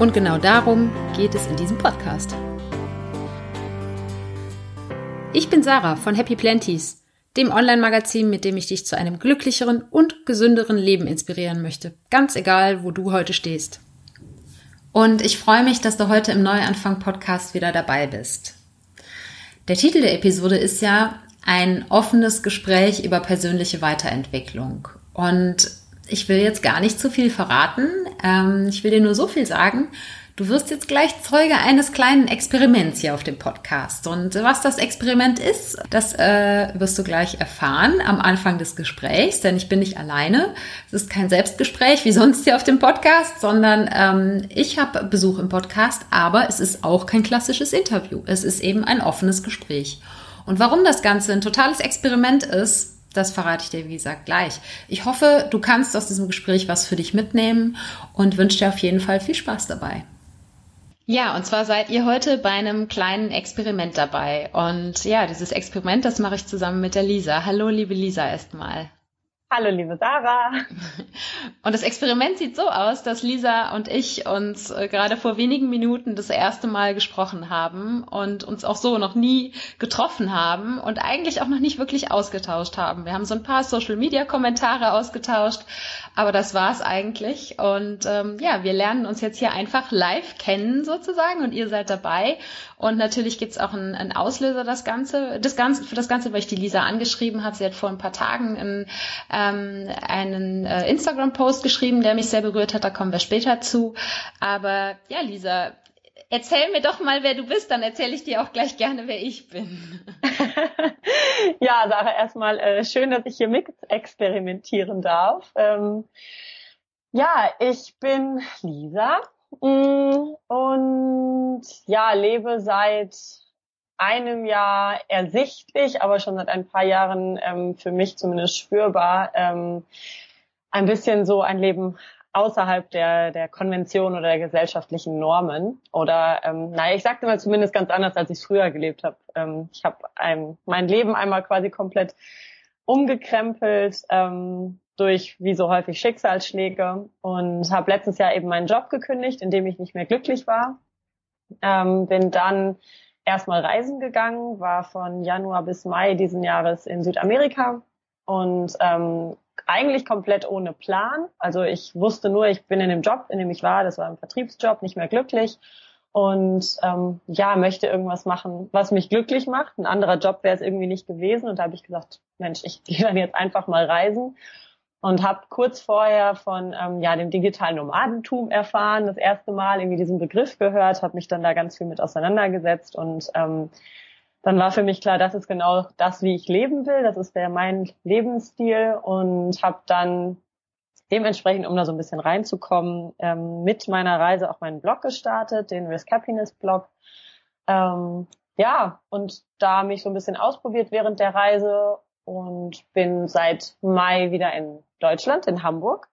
Und genau darum geht es in diesem Podcast. Ich bin Sarah von Happy Planties, dem Online-Magazin, mit dem ich dich zu einem glücklicheren und gesünderen Leben inspirieren möchte, ganz egal, wo du heute stehst. Und ich freue mich, dass du heute im Neuanfang-Podcast wieder dabei bist. Der Titel der Episode ist ja ein offenes Gespräch über persönliche Weiterentwicklung. Und ich will jetzt gar nicht zu viel verraten. Ähm, ich will dir nur so viel sagen. Du wirst jetzt gleich Zeuge eines kleinen Experiments hier auf dem Podcast. Und was das Experiment ist, das äh, wirst du gleich erfahren am Anfang des Gesprächs, denn ich bin nicht alleine. Es ist kein Selbstgespräch wie sonst hier auf dem Podcast, sondern ähm, ich habe Besuch im Podcast, aber es ist auch kein klassisches Interview. Es ist eben ein offenes Gespräch. Und warum das Ganze ein totales Experiment ist, das verrate ich dir, wie gesagt, gleich. Ich hoffe, du kannst aus diesem Gespräch was für dich mitnehmen und wünsche dir auf jeden Fall viel Spaß dabei. Ja, und zwar seid ihr heute bei einem kleinen Experiment dabei. Und ja, dieses Experiment, das mache ich zusammen mit der Lisa. Hallo, liebe Lisa, erstmal. Hallo, liebe Sarah. Und das Experiment sieht so aus, dass Lisa und ich uns äh, gerade vor wenigen Minuten das erste Mal gesprochen haben und uns auch so noch nie getroffen haben und eigentlich auch noch nicht wirklich ausgetauscht haben. Wir haben so ein paar Social-Media-Kommentare ausgetauscht, aber das war's eigentlich. Und ähm, ja, wir lernen uns jetzt hier einfach live kennen sozusagen und ihr seid dabei. Und natürlich gibt's auch einen, einen Auslöser das Ganze, das Ganze, für das Ganze, weil ich die Lisa angeschrieben hat. Sie hat vor ein paar Tagen ein ähm, einen äh, Instagram-Post geschrieben, der mich sehr berührt hat. Da kommen wir später zu. Aber ja, Lisa, erzähl mir doch mal, wer du bist, dann erzähle ich dir auch gleich gerne, wer ich bin. ja, Sarah, erstmal äh, schön, dass ich hier mit experimentieren darf. Ähm, ja, ich bin Lisa mm, und ja, lebe seit einem Jahr ersichtlich, aber schon seit ein paar Jahren ähm, für mich zumindest spürbar, ähm, ein bisschen so ein Leben außerhalb der, der Konvention oder der gesellschaftlichen Normen. Oder, ähm, naja, ich sagte mal zumindest ganz anders, als ich früher gelebt habe. Ähm, ich habe mein Leben einmal quasi komplett umgekrempelt ähm, durch, wie so häufig, Schicksalsschläge und habe letztes Jahr eben meinen Job gekündigt, in dem ich nicht mehr glücklich war. Ähm, bin dann erstmal reisen gegangen, war von Januar bis Mai diesen Jahres in Südamerika und ähm, eigentlich komplett ohne Plan. Also ich wusste nur, ich bin in dem Job, in dem ich war, das war ein Vertriebsjob, nicht mehr glücklich. Und ähm, ja, möchte irgendwas machen, was mich glücklich macht. Ein anderer Job wäre es irgendwie nicht gewesen. Und da habe ich gesagt, Mensch, ich gehe dann jetzt einfach mal reisen. Und habe kurz vorher von ähm, ja dem digitalen Nomadentum erfahren, das erste Mal irgendwie diesen Begriff gehört, habe mich dann da ganz viel mit auseinandergesetzt. Und ähm, dann war für mich klar, das ist genau das, wie ich leben will, das ist der mein Lebensstil und habe dann dementsprechend, um da so ein bisschen reinzukommen, ähm, mit meiner Reise auch meinen Blog gestartet, den Risk Happiness Blog. Ähm, ja, und da mich so ein bisschen ausprobiert während der Reise und bin seit Mai wieder in Deutschland, in Hamburg.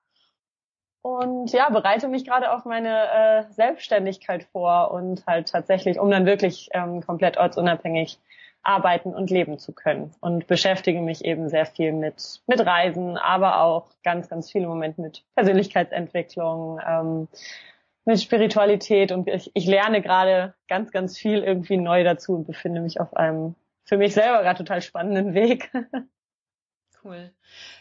Und ja, bereite mich gerade auf meine äh, Selbstständigkeit vor und halt tatsächlich, um dann wirklich ähm, komplett ortsunabhängig arbeiten und leben zu können. Und beschäftige mich eben sehr viel mit, mit Reisen, aber auch ganz, ganz viele Momente mit Persönlichkeitsentwicklung, ähm, mit Spiritualität und ich, ich lerne gerade ganz, ganz viel irgendwie neu dazu und befinde mich auf einem für mich selber gerade total spannenden Weg. Cool.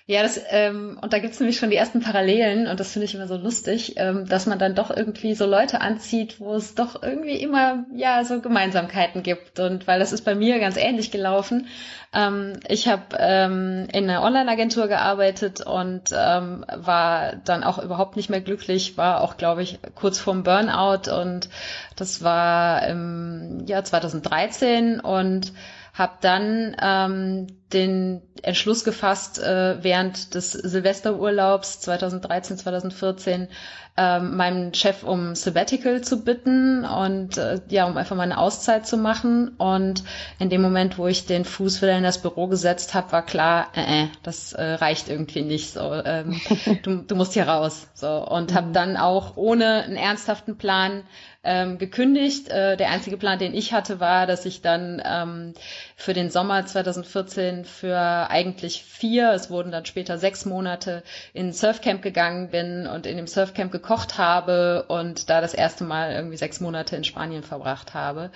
Ja, das, ähm, und da gibt's nämlich schon die ersten Parallelen und das finde ich immer so lustig, ähm, dass man dann doch irgendwie so Leute anzieht, wo es doch irgendwie immer ja so Gemeinsamkeiten gibt. Und weil das ist bei mir ganz ähnlich gelaufen. Ähm, ich habe ähm, in einer Online-Agentur gearbeitet und ähm, war dann auch überhaupt nicht mehr glücklich, war auch, glaube ich, kurz vorm Burnout und das war im Jahr 2013 und habe dann ähm, den Entschluss gefasst, äh, während des Silvesterurlaubs 2013, 2014 ähm, meinen Chef um Sabbatical zu bitten und äh, ja, um einfach mal eine Auszeit zu machen. Und in dem Moment, wo ich den Fuß wieder in das Büro gesetzt habe, war klar, äh, äh, das äh, reicht irgendwie nicht. So, ähm, du, du musst hier raus. So und habe mhm. dann auch ohne einen ernsthaften Plan ähm, gekündigt. Äh, der einzige Plan, den ich hatte, war, dass ich dann ähm, für den Sommer 2014 für eigentlich vier, es wurden dann später sechs Monate in Surfcamp gegangen bin und in dem Surfcamp gekocht habe und da das erste Mal irgendwie sechs Monate in Spanien verbracht habe.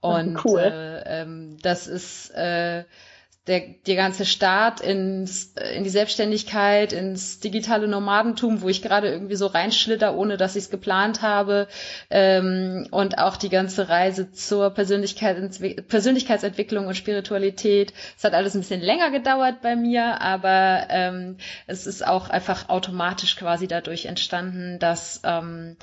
Und cool. äh, ähm, das ist äh, der, der ganze Start ins, in die Selbstständigkeit, ins digitale Nomadentum, wo ich gerade irgendwie so reinschlitter, ohne dass ich es geplant habe. Ähm, und auch die ganze Reise zur Persönlichkeit, Persönlichkeitsentwicklung und Spiritualität. Es hat alles ein bisschen länger gedauert bei mir, aber ähm, es ist auch einfach automatisch quasi dadurch entstanden, dass ähm,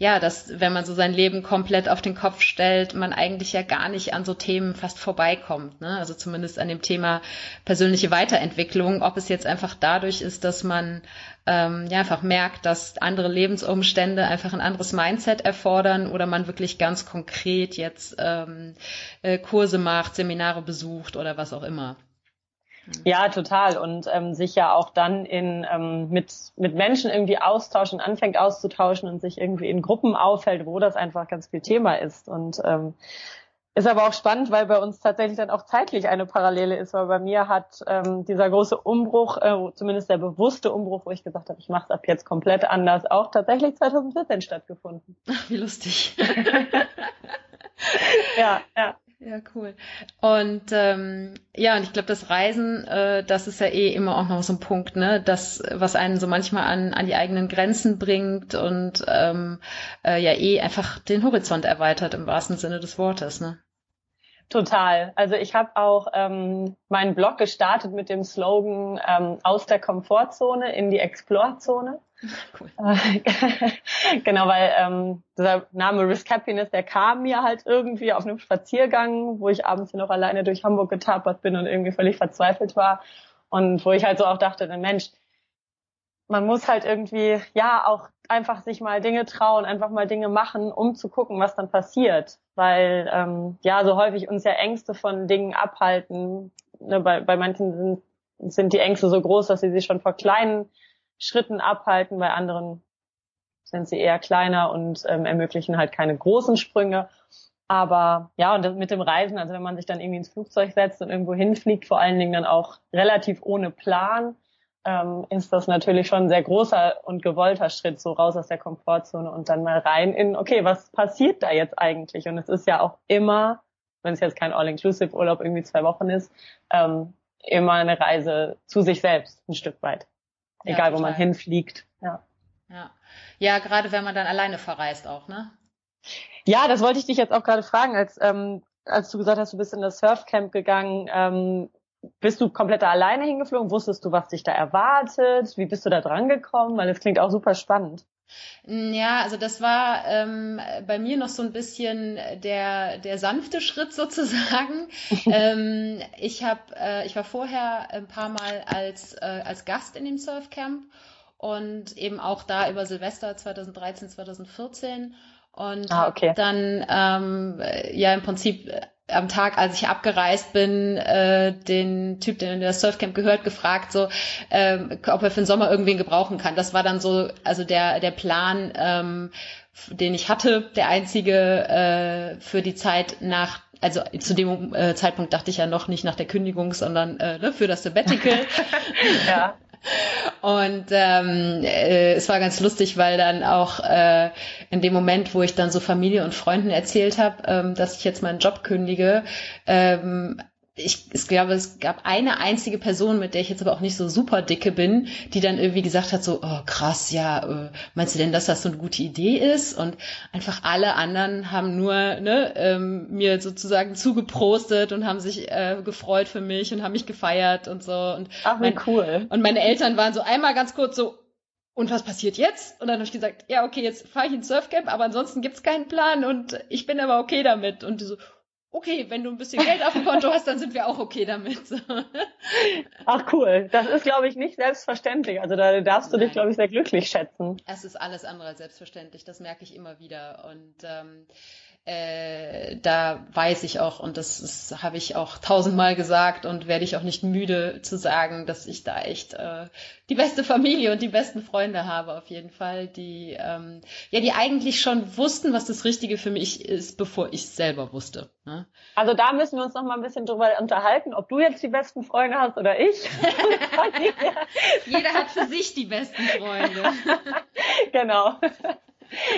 ja, dass wenn man so sein Leben komplett auf den Kopf stellt, man eigentlich ja gar nicht an so Themen fast vorbeikommt. Ne? Also zumindest an dem Thema persönliche Weiterentwicklung, ob es jetzt einfach dadurch ist, dass man ähm, ja einfach merkt, dass andere Lebensumstände einfach ein anderes Mindset erfordern oder man wirklich ganz konkret jetzt ähm, äh, Kurse macht, Seminare besucht oder was auch immer. Ja, total. Und ähm, sich ja auch dann in, ähm, mit, mit Menschen irgendwie austauschen, anfängt auszutauschen und sich irgendwie in Gruppen aufhält, wo das einfach ganz viel Thema ist. Und ähm, ist aber auch spannend, weil bei uns tatsächlich dann auch zeitlich eine Parallele ist, weil bei mir hat ähm, dieser große Umbruch, äh, zumindest der bewusste Umbruch, wo ich gesagt habe, ich mache es ab jetzt komplett anders, auch tatsächlich 2014 stattgefunden. Ach, wie lustig. ja, ja. Ja, cool. Und ähm, ja, und ich glaube, das Reisen, äh, das ist ja eh immer auch noch so ein Punkt, ne? Das, was einen so manchmal an, an die eigenen Grenzen bringt und ähm, äh, ja eh einfach den Horizont erweitert im wahrsten Sinne des Wortes, ne? Total. Also ich habe auch ähm, meinen Blog gestartet mit dem Slogan ähm, aus der Komfortzone in die Explore-Zone. Cool. genau, weil ähm, dieser Name Risk Happiness, der kam mir halt irgendwie auf einem Spaziergang, wo ich abends hier noch alleine durch Hamburg getapert bin und irgendwie völlig verzweifelt war. Und wo ich halt so auch dachte, Mensch, man muss halt irgendwie, ja, auch einfach sich mal Dinge trauen, einfach mal Dinge machen, um zu gucken, was dann passiert. Weil, ähm, ja, so häufig uns ja Ängste von Dingen abhalten. Ne, bei, bei manchen sind, sind die Ängste so groß, dass sie sich schon vor kleinen Schritten abhalten, bei anderen sind sie eher kleiner und ähm, ermöglichen halt keine großen Sprünge. Aber ja, und mit dem Reisen, also wenn man sich dann irgendwie ins Flugzeug setzt und irgendwo hinfliegt, vor allen Dingen dann auch relativ ohne Plan, ähm, ist das natürlich schon ein sehr großer und gewollter Schritt, so raus aus der Komfortzone und dann mal rein in, okay, was passiert da jetzt eigentlich? Und es ist ja auch immer, wenn es jetzt kein All-Inclusive-Urlaub irgendwie zwei Wochen ist, ähm, immer eine Reise zu sich selbst, ein Stück weit. Egal, ja, wo man hinfliegt. Ja. Ja. Ja, gerade wenn man dann alleine verreist auch, ne? Ja, das wollte ich dich jetzt auch gerade fragen, als, ähm, als du gesagt hast, du bist in das Surfcamp gegangen. Ähm, bist du komplett alleine hingeflogen? Wusstest du, was dich da erwartet? Wie bist du da dran gekommen? Weil das klingt auch super spannend. Ja, also das war ähm, bei mir noch so ein bisschen der der sanfte Schritt sozusagen. ähm, ich habe, äh, ich war vorher ein paar Mal als äh, als Gast in dem Surfcamp und eben auch da über Silvester 2013, 2014 und ah, okay. dann ähm, ja im Prinzip am Tag, als ich abgereist bin, äh, den Typ, der in der Surfcamp gehört, gefragt, so, ähm, ob er für den Sommer irgendwen gebrauchen kann. Das war dann so, also der der Plan, ähm, den ich hatte, der einzige äh, für die Zeit nach also zu dem äh, Zeitpunkt dachte ich ja noch nicht nach der Kündigung, sondern äh, ne, für das Sabbatical. ja. Und ähm, äh, es war ganz lustig, weil dann auch äh, in dem Moment, wo ich dann so Familie und Freunden erzählt habe, ähm, dass ich jetzt meinen Job kündige, ähm, ich, ich glaube, es gab eine einzige Person, mit der ich jetzt aber auch nicht so super dicke bin, die dann irgendwie gesagt hat, so, oh krass, ja, äh, meinst du denn, dass das so eine gute Idee ist? Und einfach alle anderen haben nur ne, ähm, mir sozusagen zugeprostet und haben sich äh, gefreut für mich und haben mich gefeiert und so. Und Ach, wie mein, cool. Und meine Eltern waren so einmal ganz kurz so, und was passiert jetzt? Und dann habe ich gesagt, ja, okay, jetzt fahre ich ins Surfcamp, aber ansonsten gibt's keinen Plan und ich bin aber okay damit. Und die so, okay, wenn du ein bisschen Geld auf dem Konto hast, dann sind wir auch okay damit. Ach cool, das ist, glaube ich, nicht selbstverständlich. Also da darfst du Nein. dich, glaube ich, sehr glücklich schätzen. Es ist alles andere als selbstverständlich, das merke ich immer wieder. Und ähm, äh, da weiß ich auch, und das, das habe ich auch tausendmal gesagt und werde ich auch nicht müde zu sagen, dass ich da echt äh, die beste Familie und die besten Freunde habe, auf jeden Fall, die ähm, ja, die eigentlich schon wussten, was das Richtige für mich ist, bevor ich es selber wusste. Ne? Also da müssen wir uns noch mal ein bisschen drüber unterhalten, ob du jetzt die besten Freunde hast oder ich. Jeder hat für sich die besten Freunde. genau.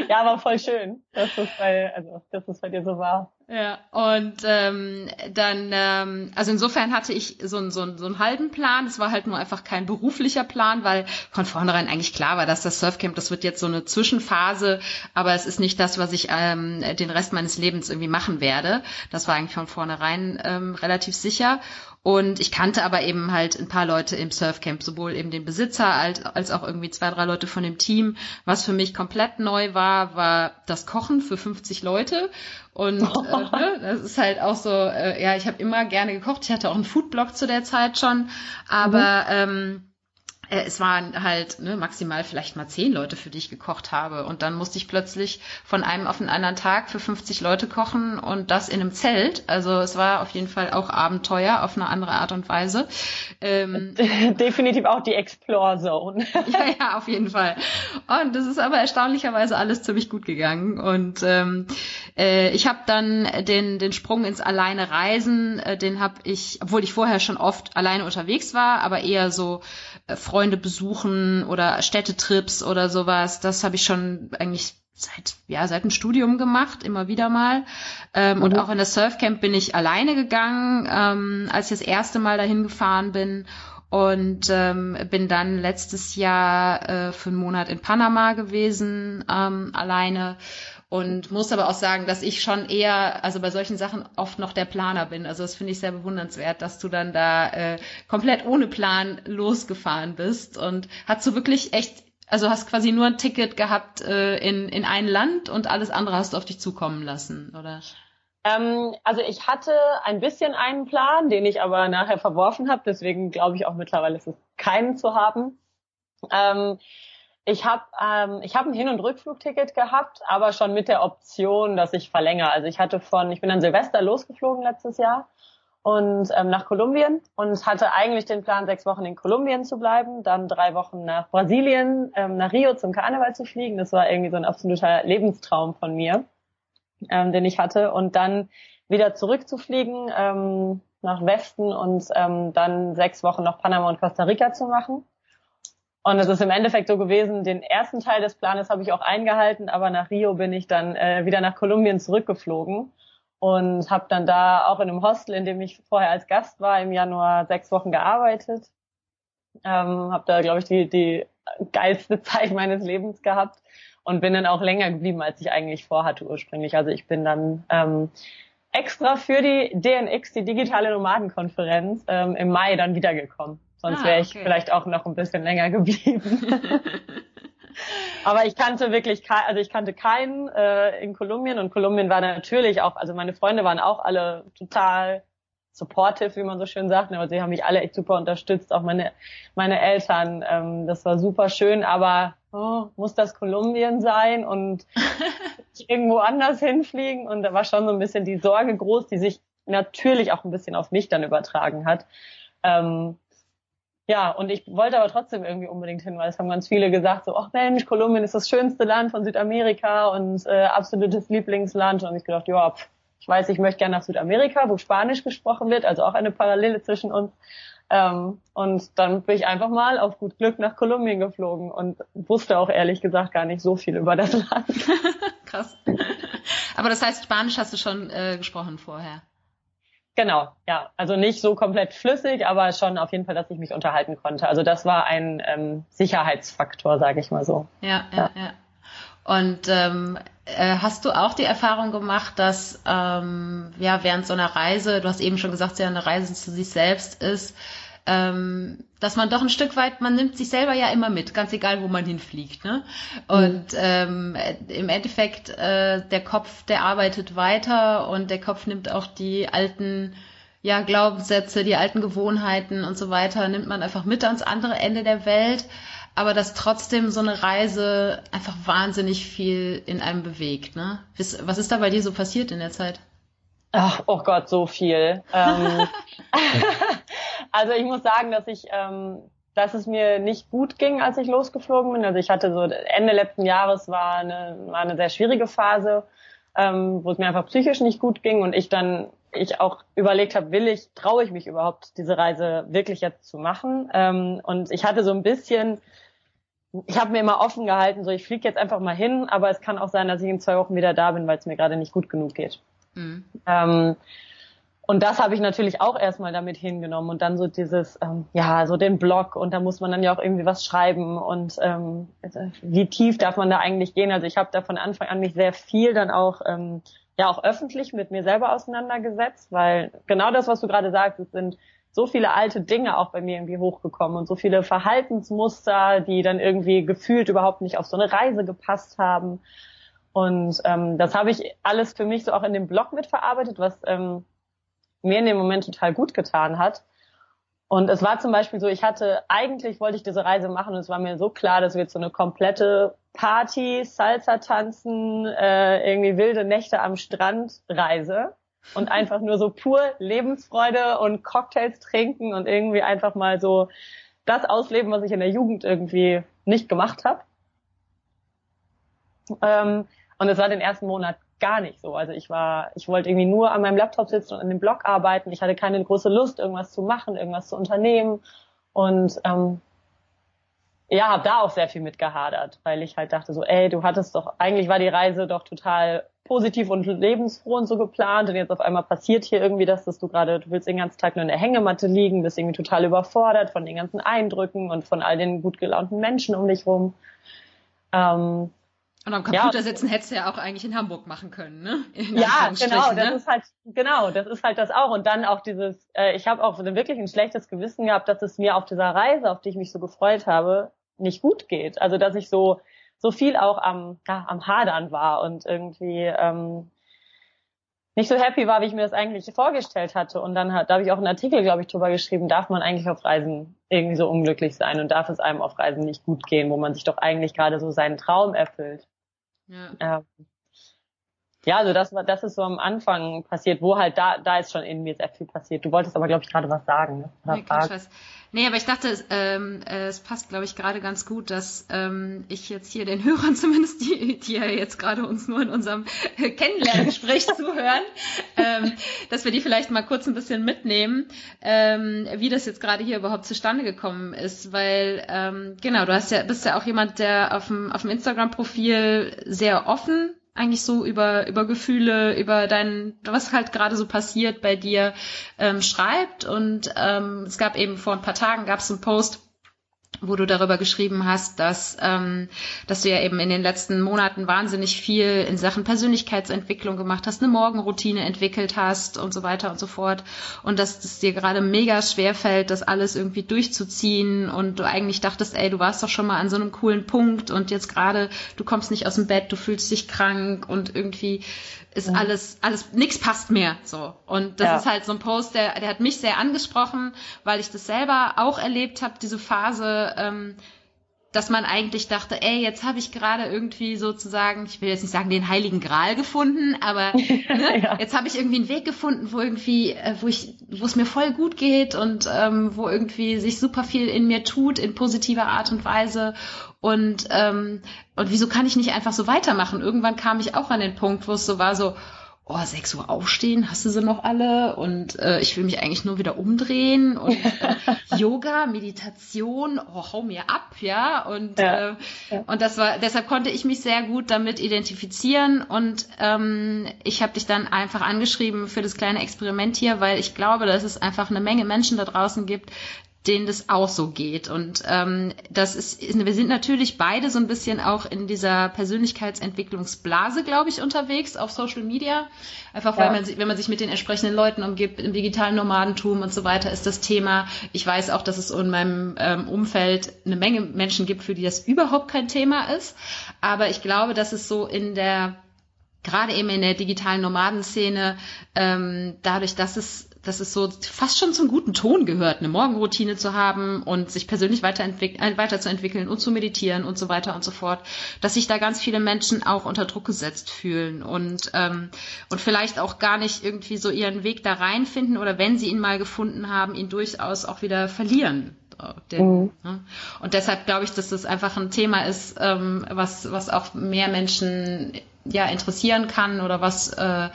Ja, aber voll schön, dass das bei, also, dass das bei dir so war. Ja, und ähm, dann, ähm, also insofern hatte ich so, so, so einen halben Plan. Es war halt nur einfach kein beruflicher Plan, weil von vornherein eigentlich klar war, dass das Surfcamp, das wird jetzt so eine Zwischenphase, aber es ist nicht das, was ich ähm, den Rest meines Lebens irgendwie machen werde. Das war eigentlich von vornherein ähm, relativ sicher. Und ich kannte aber eben halt ein paar Leute im Surfcamp, sowohl eben den Besitzer als, als auch irgendwie zwei, drei Leute von dem Team. Was für mich komplett neu war, war das Kochen für 50 Leute. Und oh. äh, ne, das ist halt auch so, äh, ja, ich habe immer gerne gekocht. Ich hatte auch einen Foodblog zu der Zeit schon, aber mhm. ähm, äh, es waren halt ne, maximal vielleicht mal zehn Leute, für die ich gekocht habe. Und dann musste ich plötzlich von einem auf den anderen Tag für 50 Leute kochen und das in einem Zelt. Also es war auf jeden Fall auch Abenteuer auf eine andere Art und Weise. Ähm, Definitiv auch die Explore Zone. ja, ja, auf jeden Fall. Und das ist aber erstaunlicherweise alles ziemlich gut gegangen. Und ähm, äh, ich habe dann den, den Sprung ins Alleine Reisen, äh, den habe ich, obwohl ich vorher schon oft alleine unterwegs war, aber eher so Freunde besuchen oder Städtetrips oder sowas. Das habe ich schon eigentlich seit ja seit dem Studium gemacht, immer wieder mal. Ähm, mhm. Und auch in das Surfcamp bin ich alleine gegangen, ähm, als ich das erste Mal dahin gefahren bin und ähm, bin dann letztes Jahr äh, für einen Monat in Panama gewesen, ähm, alleine und muss aber auch sagen, dass ich schon eher, also bei solchen Sachen oft noch der Planer bin. Also das finde ich sehr bewundernswert, dass du dann da äh, komplett ohne Plan losgefahren bist und hast du wirklich echt, also hast quasi nur ein Ticket gehabt äh, in, in ein Land und alles andere hast du auf dich zukommen lassen, oder? Ähm, also ich hatte ein bisschen einen Plan, den ich aber nachher verworfen habe. Deswegen glaube ich auch mittlerweile ist es keinen zu haben. Ähm, ich habe ähm, ich hab ein Hin- und Rückflugticket gehabt, aber schon mit der Option, dass ich verlängere. Also ich hatte von, ich bin an Silvester losgeflogen letztes Jahr und ähm, nach Kolumbien und hatte eigentlich den Plan, sechs Wochen in Kolumbien zu bleiben, dann drei Wochen nach Brasilien, ähm, nach Rio zum Karneval zu fliegen. Das war irgendwie so ein absoluter Lebenstraum von mir, ähm, den ich hatte. Und dann wieder zurückzufliegen ähm, nach Westen und ähm, dann sechs Wochen nach Panama und Costa Rica zu machen. Und es ist im Endeffekt so gewesen, den ersten Teil des Planes habe ich auch eingehalten, aber nach Rio bin ich dann äh, wieder nach Kolumbien zurückgeflogen und habe dann da auch in einem Hostel, in dem ich vorher als Gast war, im Januar sechs Wochen gearbeitet. Ähm, habe da, glaube ich, die, die geilste Zeit meines Lebens gehabt und bin dann auch länger geblieben, als ich eigentlich vorhatte ursprünglich. Also ich bin dann ähm, extra für die DNX, die digitale Nomadenkonferenz, ähm, im Mai dann wiedergekommen. Sonst ah, wäre ich okay. vielleicht auch noch ein bisschen länger geblieben. Aber ich kannte wirklich, also ich kannte keinen äh, in Kolumbien und Kolumbien war natürlich auch, also meine Freunde waren auch alle total supportive, wie man so schön sagt. Aber sie haben mich alle echt super unterstützt, auch meine meine Eltern. Ähm, das war super schön, aber oh, muss das Kolumbien sein und irgendwo anders hinfliegen? Und da war schon so ein bisschen die Sorge groß, die sich natürlich auch ein bisschen auf mich dann übertragen hat. Ähm, ja, und ich wollte aber trotzdem irgendwie unbedingt hin, weil es haben ganz viele gesagt, so, ach Mensch, Kolumbien ist das schönste Land von Südamerika und äh, absolutes Lieblingsland. Und ich gedacht, ja, ich weiß, ich möchte gerne nach Südamerika, wo Spanisch gesprochen wird, also auch eine Parallele zwischen uns. Ähm, und dann bin ich einfach mal auf gut Glück nach Kolumbien geflogen und wusste auch ehrlich gesagt gar nicht so viel über das Land. Krass. Aber das heißt, Spanisch hast du schon äh, gesprochen vorher? Genau, ja. Also nicht so komplett flüssig, aber schon auf jeden Fall, dass ich mich unterhalten konnte. Also das war ein ähm, Sicherheitsfaktor, sage ich mal so. Ja, ja, ja. ja. Und ähm, äh, hast du auch die Erfahrung gemacht, dass ähm, ja während so einer Reise, du hast eben schon gesagt, ja eine Reise zu sich selbst ist, ähm, dass man doch ein Stück weit, man nimmt sich selber ja immer mit, ganz egal, wo man hinfliegt. Ne? Und mhm. ähm, im Endeffekt, äh, der Kopf, der arbeitet weiter und der Kopf nimmt auch die alten ja, Glaubenssätze, die alten Gewohnheiten und so weiter, nimmt man einfach mit ans andere Ende der Welt aber dass trotzdem so eine Reise einfach wahnsinnig viel in einem bewegt. Ne? Was ist da bei dir so passiert in der Zeit? Ach, oh Gott, so viel. ähm, also ich muss sagen, dass ich, ähm, dass es mir nicht gut ging, als ich losgeflogen bin. Also ich hatte so Ende letzten Jahres war eine, war eine sehr schwierige Phase, ähm, wo es mir einfach psychisch nicht gut ging und ich dann ich auch überlegt habe, will ich, traue ich mich überhaupt, diese Reise wirklich jetzt zu machen? Ähm, und ich hatte so ein bisschen, ich habe mir immer offen gehalten, so ich fliege jetzt einfach mal hin, aber es kann auch sein, dass ich in zwei Wochen wieder da bin, weil es mir gerade nicht gut genug geht. Mhm. Ähm, und das habe ich natürlich auch erstmal damit hingenommen und dann so dieses, ähm, ja, so den Blog und da muss man dann ja auch irgendwie was schreiben und ähm, wie tief darf man da eigentlich gehen? Also ich habe da von Anfang an mich sehr viel dann auch ähm, ja auch öffentlich mit mir selber auseinandergesetzt, weil genau das, was du gerade sagst, es sind so viele alte Dinge auch bei mir irgendwie hochgekommen und so viele Verhaltensmuster, die dann irgendwie gefühlt überhaupt nicht auf so eine Reise gepasst haben. Und ähm, das habe ich alles für mich so auch in dem Blog mitverarbeitet, was ähm, mir in dem Moment total gut getan hat. Und es war zum Beispiel so, ich hatte, eigentlich wollte ich diese Reise machen und es war mir so klar, dass wir jetzt so eine komplette Party, Salsa tanzen, äh, irgendwie wilde Nächte am Strand Reise und einfach nur so pur Lebensfreude und Cocktails trinken und irgendwie einfach mal so das ausleben, was ich in der Jugend irgendwie nicht gemacht habe. Ähm, und es war den ersten Monat gar nicht so. Also ich war, ich wollte irgendwie nur an meinem Laptop sitzen und an dem Blog arbeiten. Ich hatte keine große Lust, irgendwas zu machen, irgendwas zu unternehmen. Und ähm, ja, habe da auch sehr viel mit gehadert, weil ich halt dachte so, ey, du hattest doch, eigentlich war die Reise doch total positiv und lebensfroh und so geplant und jetzt auf einmal passiert hier irgendwie das, dass du gerade, du willst den ganzen Tag nur in der Hängematte liegen, bist irgendwie total überfordert von den ganzen Eindrücken und von all den gut gelaunten Menschen um dich rum. Ähm, und am Computer ja. sitzen hättest du ja auch eigentlich in Hamburg machen können, ne? In ja, genau, das ne? ist halt, genau, das ist halt das auch. Und dann auch dieses, äh, ich habe auch wirklich ein schlechtes Gewissen gehabt, dass es mir auf dieser Reise, auf die ich mich so gefreut habe, nicht gut geht. Also dass ich so so viel auch am ja, am Hadern war und irgendwie ähm, nicht so happy war, wie ich mir das eigentlich vorgestellt hatte. Und dann hat, da habe ich auch einen Artikel, glaube ich, drüber geschrieben, darf man eigentlich auf Reisen irgendwie so unglücklich sein und darf es einem auf Reisen nicht gut gehen, wo man sich doch eigentlich gerade so seinen Traum erfüllt. Ja. Ähm, um, ja, also das war, das ist so am Anfang passiert, wo halt da, da ist schon in mir sehr viel passiert. Du wolltest aber, glaube ich, gerade was sagen. Ne? Nee, nee, aber ich dachte, ähm, äh, es passt, glaube ich, gerade ganz gut, dass ähm, ich jetzt hier den Hörern zumindest, die, die ja jetzt gerade uns nur in unserem Kennenlerngespräch zuhören, ähm, dass wir die vielleicht mal kurz ein bisschen mitnehmen, ähm, wie das jetzt gerade hier überhaupt zustande gekommen ist, weil ähm, genau, du hast ja bist ja auch jemand, der auf dem auf dem Instagram-Profil sehr offen eigentlich so über, über Gefühle, über dein, was halt gerade so passiert bei dir, ähm, schreibt. Und ähm, es gab eben vor ein paar Tagen gab es einen Post, wo du darüber geschrieben hast, dass, ähm, dass du ja eben in den letzten Monaten wahnsinnig viel in Sachen Persönlichkeitsentwicklung gemacht hast, eine Morgenroutine entwickelt hast und so weiter und so fort. Und dass es dir gerade mega schwer fällt, das alles irgendwie durchzuziehen und du eigentlich dachtest, ey, du warst doch schon mal an so einem coolen Punkt und jetzt gerade, du kommst nicht aus dem Bett, du fühlst dich krank und irgendwie ist mhm. alles, alles, nix passt mehr, so. Und das ja. ist halt so ein Post, der, der hat mich sehr angesprochen, weil ich das selber auch erlebt habe, diese Phase, ähm, dass man eigentlich dachte, ey, jetzt habe ich gerade irgendwie sozusagen, ich will jetzt nicht sagen den heiligen Gral gefunden, aber ne, ja. jetzt habe ich irgendwie einen Weg gefunden, wo irgendwie, äh, wo ich, wo es mir voll gut geht und ähm, wo irgendwie sich super viel in mir tut in positiver Art und Weise und ähm, und wieso kann ich nicht einfach so weitermachen? Irgendwann kam ich auch an den Punkt, wo es so war, so oh, 6 Uhr aufstehen, hast du sie noch alle? Und äh, ich will mich eigentlich nur wieder umdrehen und äh, Yoga, Meditation, oh, hau mir ab, ja. Und, ja, äh, ja. und das war, deshalb konnte ich mich sehr gut damit identifizieren und ähm, ich habe dich dann einfach angeschrieben für das kleine Experiment hier, weil ich glaube, dass es einfach eine Menge Menschen da draußen gibt, denen das auch so geht. Und ähm, das ist, wir sind natürlich beide so ein bisschen auch in dieser Persönlichkeitsentwicklungsblase, glaube ich, unterwegs auf Social Media. Einfach weil ja. man, wenn man sich mit den entsprechenden Leuten umgibt, im digitalen Nomadentum und so weiter, ist das Thema. Ich weiß auch, dass es in meinem ähm, Umfeld eine Menge Menschen gibt, für die das überhaupt kein Thema ist. Aber ich glaube, dass es so in der gerade eben in der digitalen Nomadenszene, ähm, dadurch, dass es dass es so fast schon zum guten Ton gehört, eine Morgenroutine zu haben und sich persönlich äh, weiterzuentwickeln und zu meditieren und so weiter und so fort, dass sich da ganz viele Menschen auch unter Druck gesetzt fühlen und, ähm, und vielleicht auch gar nicht irgendwie so ihren Weg da reinfinden oder wenn sie ihn mal gefunden haben, ihn durchaus auch wieder verlieren. Den, mhm. ne? Und deshalb glaube ich, dass das einfach ein Thema ist, ähm, was, was auch mehr Menschen ja interessieren kann oder was äh,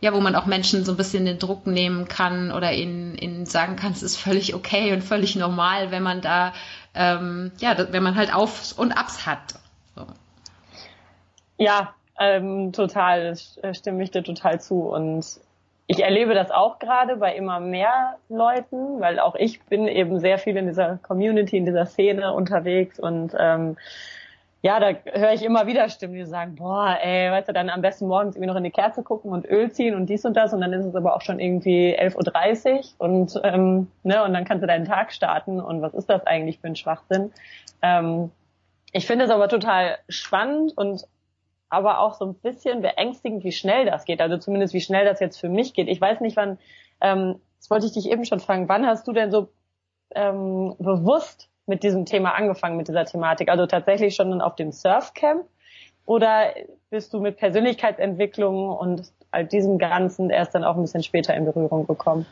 ja, wo man auch Menschen so ein bisschen den Druck nehmen kann oder ihnen, ihnen sagen kann, es ist völlig okay und völlig normal, wenn man da, ähm, ja, wenn man halt Aufs und Abs hat. So. Ja, ähm, total, äh, stimme ich dir total zu. Und ich erlebe das auch gerade bei immer mehr Leuten, weil auch ich bin eben sehr viel in dieser Community, in dieser Szene unterwegs und ähm, ja, da höre ich immer wieder Stimmen, die sagen, boah, ey, weißt du, dann am besten morgens irgendwie noch in die Kerze gucken und Öl ziehen und dies und das und dann ist es aber auch schon irgendwie 11.30 Uhr und, ähm, ne, und dann kannst du deinen Tag starten und was ist das eigentlich für ein Schwachsinn? Ähm, ich finde es aber total spannend und aber auch so ein bisschen beängstigend, wie schnell das geht, also zumindest wie schnell das jetzt für mich geht. Ich weiß nicht, wann, ähm, das wollte ich dich eben schon fragen, wann hast du denn so ähm, bewusst mit diesem Thema angefangen, mit dieser Thematik? Also tatsächlich schon auf dem Surfcamp? Oder bist du mit Persönlichkeitsentwicklung und all diesem Ganzen erst dann auch ein bisschen später in Berührung gekommen?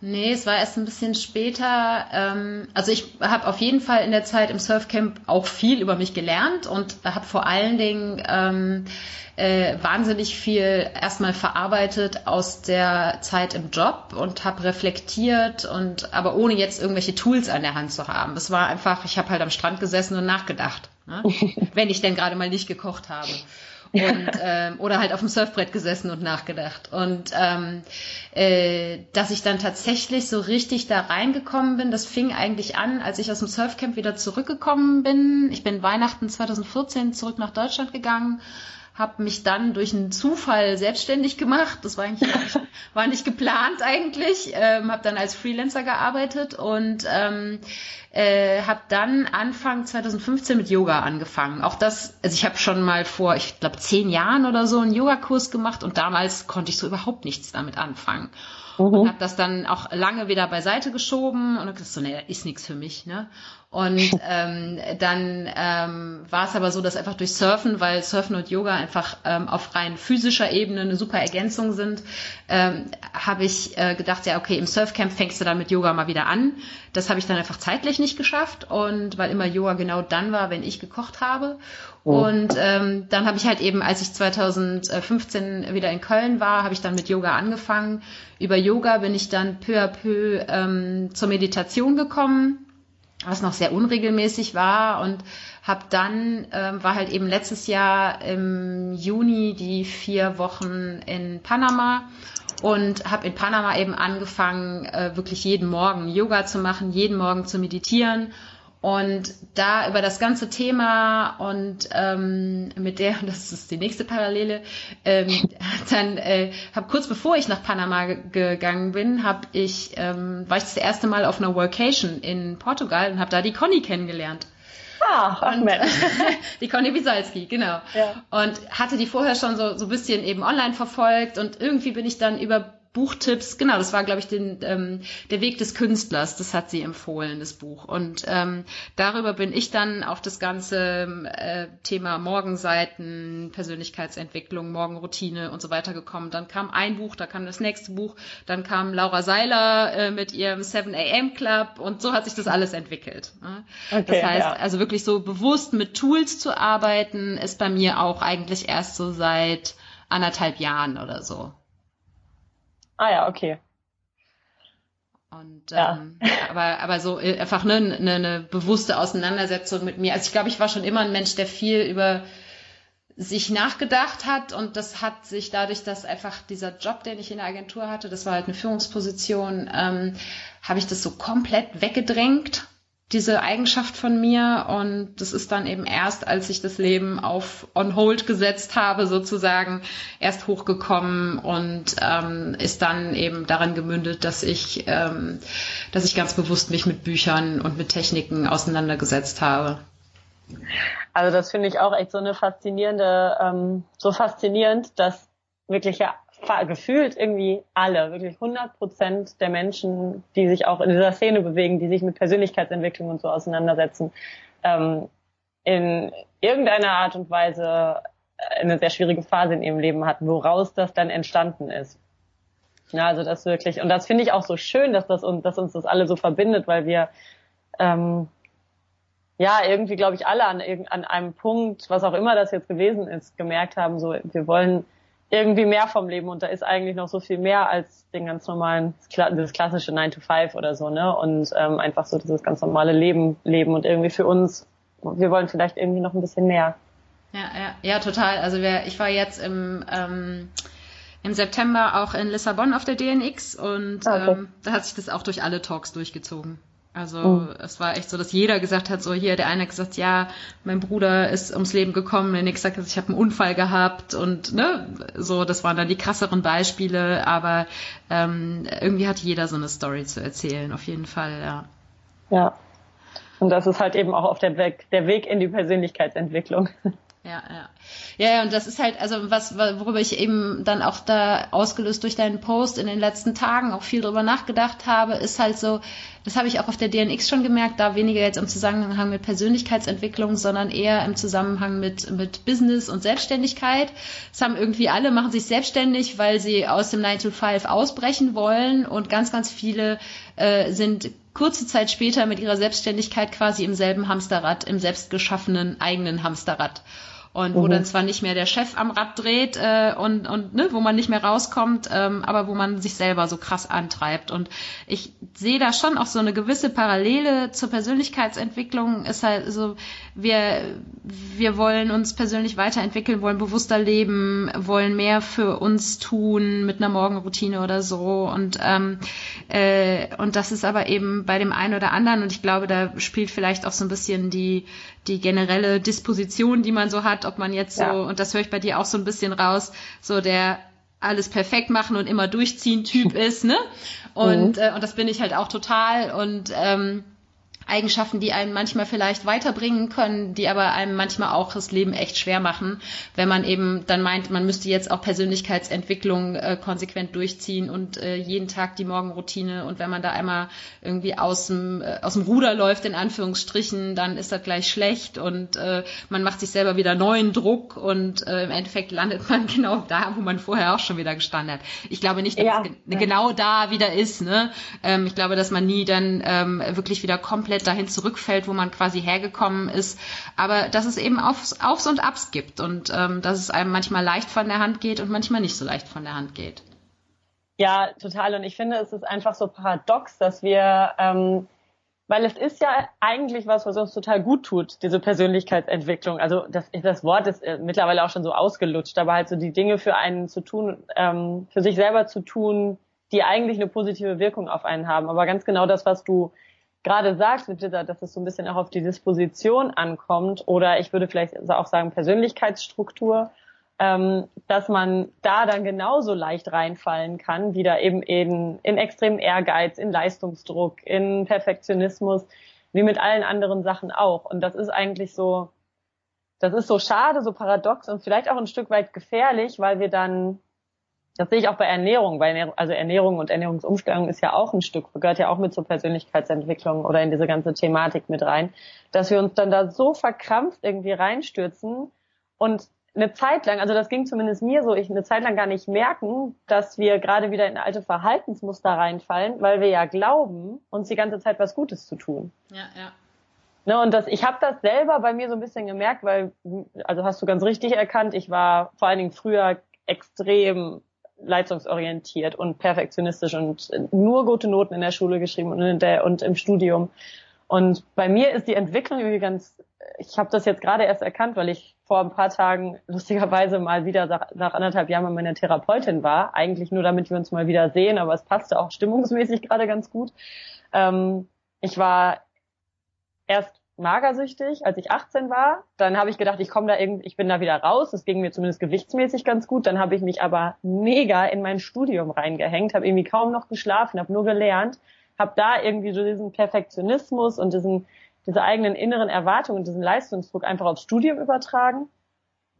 Nee, es war erst ein bisschen später. Ähm, also ich habe auf jeden Fall in der Zeit im Surfcamp auch viel über mich gelernt und habe vor allen Dingen ähm, äh, wahnsinnig viel erstmal verarbeitet aus der Zeit im Job und habe reflektiert und aber ohne jetzt irgendwelche Tools an der Hand zu haben. Es war einfach, ich habe halt am Strand gesessen und nachgedacht, ne? wenn ich denn gerade mal nicht gekocht habe und ähm, oder halt auf dem Surfbrett gesessen und nachgedacht und ähm, äh, dass ich dann tatsächlich so richtig da reingekommen bin, das fing eigentlich an, als ich aus dem Surfcamp wieder zurückgekommen bin. Ich bin Weihnachten 2014 zurück nach Deutschland gegangen habe mich dann durch einen Zufall selbstständig gemacht. Das war eigentlich war nicht geplant eigentlich. Ähm, habe dann als Freelancer gearbeitet und ähm, äh, habe dann Anfang 2015 mit Yoga angefangen. Auch das, also ich habe schon mal vor, ich glaube zehn Jahren oder so einen Yogakurs gemacht und damals konnte ich so überhaupt nichts damit anfangen. Mhm. Und habe das dann auch lange wieder beiseite geschoben und habe gesagt, so, nee, ist nichts für mich. Ne? Und ähm, dann ähm, war es aber so, dass einfach durch Surfen, weil Surfen und Yoga einfach ähm, auf rein physischer Ebene eine super Ergänzung sind, ähm, habe ich äh, gedacht, ja, okay, im Surfcamp fängst du dann mit Yoga mal wieder an. Das habe ich dann einfach zeitlich nicht geschafft und weil immer Yoga genau dann war, wenn ich gekocht habe. Oh. Und ähm, dann habe ich halt eben, als ich 2015 wieder in Köln war, habe ich dann mit Yoga angefangen. Über Yoga bin ich dann peu à peu ähm, zur Meditation gekommen was noch sehr unregelmäßig war und habe dann ähm, war halt eben letztes Jahr im Juni die vier Wochen in Panama und habe in Panama eben angefangen äh, wirklich jeden Morgen Yoga zu machen, jeden Morgen zu meditieren und da über das ganze Thema und ähm, mit der, das ist die nächste Parallele, ähm, dann äh, habe kurz bevor ich nach Panama gegangen bin, habe ich, ähm, war ich das erste Mal auf einer Workation in Portugal und habe da die Conny kennengelernt. Ah, und, die Conny Wisalski, genau. Ja. Und hatte die vorher schon so, so ein bisschen eben online verfolgt und irgendwie bin ich dann über Buchtipps, genau, das war, glaube ich, den, ähm, der Weg des Künstlers, das hat sie empfohlen, das Buch. Und ähm, darüber bin ich dann auf das ganze äh, Thema Morgenseiten, Persönlichkeitsentwicklung, Morgenroutine und so weiter gekommen. Dann kam ein Buch, da kam das nächste Buch, dann kam Laura Seiler äh, mit ihrem 7 AM Club und so hat sich das alles entwickelt. Ne? Okay, das heißt, ja. also wirklich so bewusst mit Tools zu arbeiten, ist bei mir auch eigentlich erst so seit anderthalb Jahren oder so. Ah ja, okay. Und ja. ähm, aber aber so einfach ne, eine, eine bewusste Auseinandersetzung mit mir. Also ich glaube, ich war schon immer ein Mensch, der viel über sich nachgedacht hat und das hat sich dadurch, dass einfach dieser Job, den ich in der Agentur hatte, das war halt eine Führungsposition, ähm, habe ich das so komplett weggedrängt diese Eigenschaft von mir und das ist dann eben erst, als ich das Leben auf on hold gesetzt habe, sozusagen, erst hochgekommen und ähm, ist dann eben daran gemündet, dass ich, ähm, dass ich ganz bewusst mich mit Büchern und mit Techniken auseinandergesetzt habe. Also das finde ich auch echt so eine faszinierende, ähm, so faszinierend, dass wirklich ja gefühlt irgendwie alle, wirklich 100 Prozent der Menschen, die sich auch in dieser Szene bewegen, die sich mit Persönlichkeitsentwicklung und so auseinandersetzen, ähm, in irgendeiner Art und Weise eine sehr schwierige Phase in ihrem Leben hatten, woraus das dann entstanden ist. Ja, also das wirklich, und das finde ich auch so schön, dass das uns, dass uns das alle so verbindet, weil wir ähm, ja irgendwie, glaube ich, alle an, an einem Punkt, was auch immer das jetzt gewesen ist, gemerkt haben, so wir wollen irgendwie mehr vom Leben und da ist eigentlich noch so viel mehr als den ganz normalen, das klassische 9 to 5 oder so, ne? Und ähm, einfach so dieses ganz normale Leben leben und irgendwie für uns, wir wollen vielleicht irgendwie noch ein bisschen mehr. Ja, ja, ja, total. Also wir, ich war jetzt im ähm, im September auch in Lissabon auf der DNX und ah, okay. ähm, da hat sich das auch durch alle Talks durchgezogen. Also mhm. es war echt so, dass jeder gesagt hat, so hier, der eine hat gesagt, ja, mein Bruder ist ums Leben gekommen, der nächste sagt, ich habe einen Unfall gehabt und ne, so, das waren dann die krasseren Beispiele, aber ähm, irgendwie hat jeder so eine Story zu erzählen, auf jeden Fall, ja. Ja. Und das ist halt eben auch auf der Weg, der Weg in die Persönlichkeitsentwicklung. Ja, ja. Ja, und das ist halt, also was, worüber ich eben dann auch da ausgelöst durch deinen Post in den letzten Tagen auch viel drüber nachgedacht habe, ist halt so, das habe ich auch auf der DNX schon gemerkt, da weniger jetzt im Zusammenhang mit Persönlichkeitsentwicklung, sondern eher im Zusammenhang mit, mit Business und Selbstständigkeit. Das haben irgendwie alle, machen sich selbstständig, weil sie aus dem 9 to 5 ausbrechen wollen und ganz, ganz viele äh, sind kurze Zeit später mit ihrer Selbstständigkeit quasi im selben Hamsterrad, im selbstgeschaffenen eigenen Hamsterrad und wo mhm. dann zwar nicht mehr der Chef am Rad dreht äh, und, und ne, wo man nicht mehr rauskommt, ähm, aber wo man sich selber so krass antreibt. Und ich sehe da schon auch so eine gewisse Parallele zur Persönlichkeitsentwicklung. Ist halt so, wir, wir wollen uns persönlich weiterentwickeln, wollen bewusster leben, wollen mehr für uns tun mit einer Morgenroutine oder so. Und, ähm, äh, und das ist aber eben bei dem einen oder anderen, und ich glaube, da spielt vielleicht auch so ein bisschen die, die generelle Disposition, die man so hat, ob man jetzt so, ja. und das höre ich bei dir auch so ein bisschen raus, so der alles perfekt machen und immer durchziehen Typ ist, ne? Und, mhm. äh, und das bin ich halt auch total. Und ähm, Eigenschaften, die einen manchmal vielleicht weiterbringen können, die aber einem manchmal auch das Leben echt schwer machen, wenn man eben dann meint, man müsste jetzt auch Persönlichkeitsentwicklung äh, konsequent durchziehen und äh, jeden Tag die Morgenroutine und wenn man da einmal irgendwie aus dem, äh, aus dem Ruder läuft, in Anführungsstrichen, dann ist das gleich schlecht und äh, man macht sich selber wieder neuen Druck und äh, im Endeffekt landet man genau da, wo man vorher auch schon wieder gestanden hat. Ich glaube nicht, dass ja, es ge genau da wieder ist. Ne? Ähm, ich glaube, dass man nie dann ähm, wirklich wieder komplett komplett dahin zurückfällt, wo man quasi hergekommen ist. Aber dass es eben Aufs, Aufs und Abs gibt und ähm, dass es einem manchmal leicht von der Hand geht und manchmal nicht so leicht von der Hand geht. Ja, total. Und ich finde, es ist einfach so paradox, dass wir, ähm, weil es ist ja eigentlich was, was uns total gut tut, diese Persönlichkeitsentwicklung. Also das, das Wort ist äh, mittlerweile auch schon so ausgelutscht, aber halt so die Dinge für einen zu tun, ähm, für sich selber zu tun, die eigentlich eine positive Wirkung auf einen haben. Aber ganz genau das, was du gerade sagst mit dieser, dass es so ein bisschen auch auf die Disposition ankommt oder ich würde vielleicht auch sagen Persönlichkeitsstruktur, ähm, dass man da dann genauso leicht reinfallen kann, wieder eben in, in extremen Ehrgeiz, in Leistungsdruck, in Perfektionismus, wie mit allen anderen Sachen auch. Und das ist eigentlich so, das ist so schade, so paradox und vielleicht auch ein Stück weit gefährlich, weil wir dann das sehe ich auch bei Ernährung, weil also Ernährung und Ernährungsumstellung ist ja auch ein Stück, gehört ja auch mit zur Persönlichkeitsentwicklung oder in diese ganze Thematik mit rein, dass wir uns dann da so verkrampft irgendwie reinstürzen und eine Zeit lang, also das ging zumindest mir so, ich eine Zeit lang gar nicht merken, dass wir gerade wieder in alte Verhaltensmuster reinfallen, weil wir ja glauben, uns die ganze Zeit was Gutes zu tun. Ja, ja. Ne, und das, ich habe das selber bei mir so ein bisschen gemerkt, weil, also hast du ganz richtig erkannt, ich war vor allen Dingen früher extrem leistungsorientiert und perfektionistisch und nur gute Noten in der Schule geschrieben und, in der, und im Studium. Und bei mir ist die Entwicklung irgendwie ganz ich habe das jetzt gerade erst erkannt, weil ich vor ein paar Tagen lustigerweise mal wieder nach, nach anderthalb Jahren bei meiner Therapeutin war. Eigentlich nur, damit wir uns mal wieder sehen, aber es passte auch stimmungsmäßig gerade ganz gut. Ähm, ich war erst magersüchtig, als ich 18 war. Dann habe ich gedacht, ich komme da irgendwie, ich bin da wieder raus. Das ging mir zumindest gewichtsmäßig ganz gut. Dann habe ich mich aber mega in mein Studium reingehängt, habe irgendwie kaum noch geschlafen, habe nur gelernt, habe da irgendwie so diesen Perfektionismus und diesen diese eigenen inneren Erwartungen, diesen Leistungsdruck einfach aufs Studium übertragen.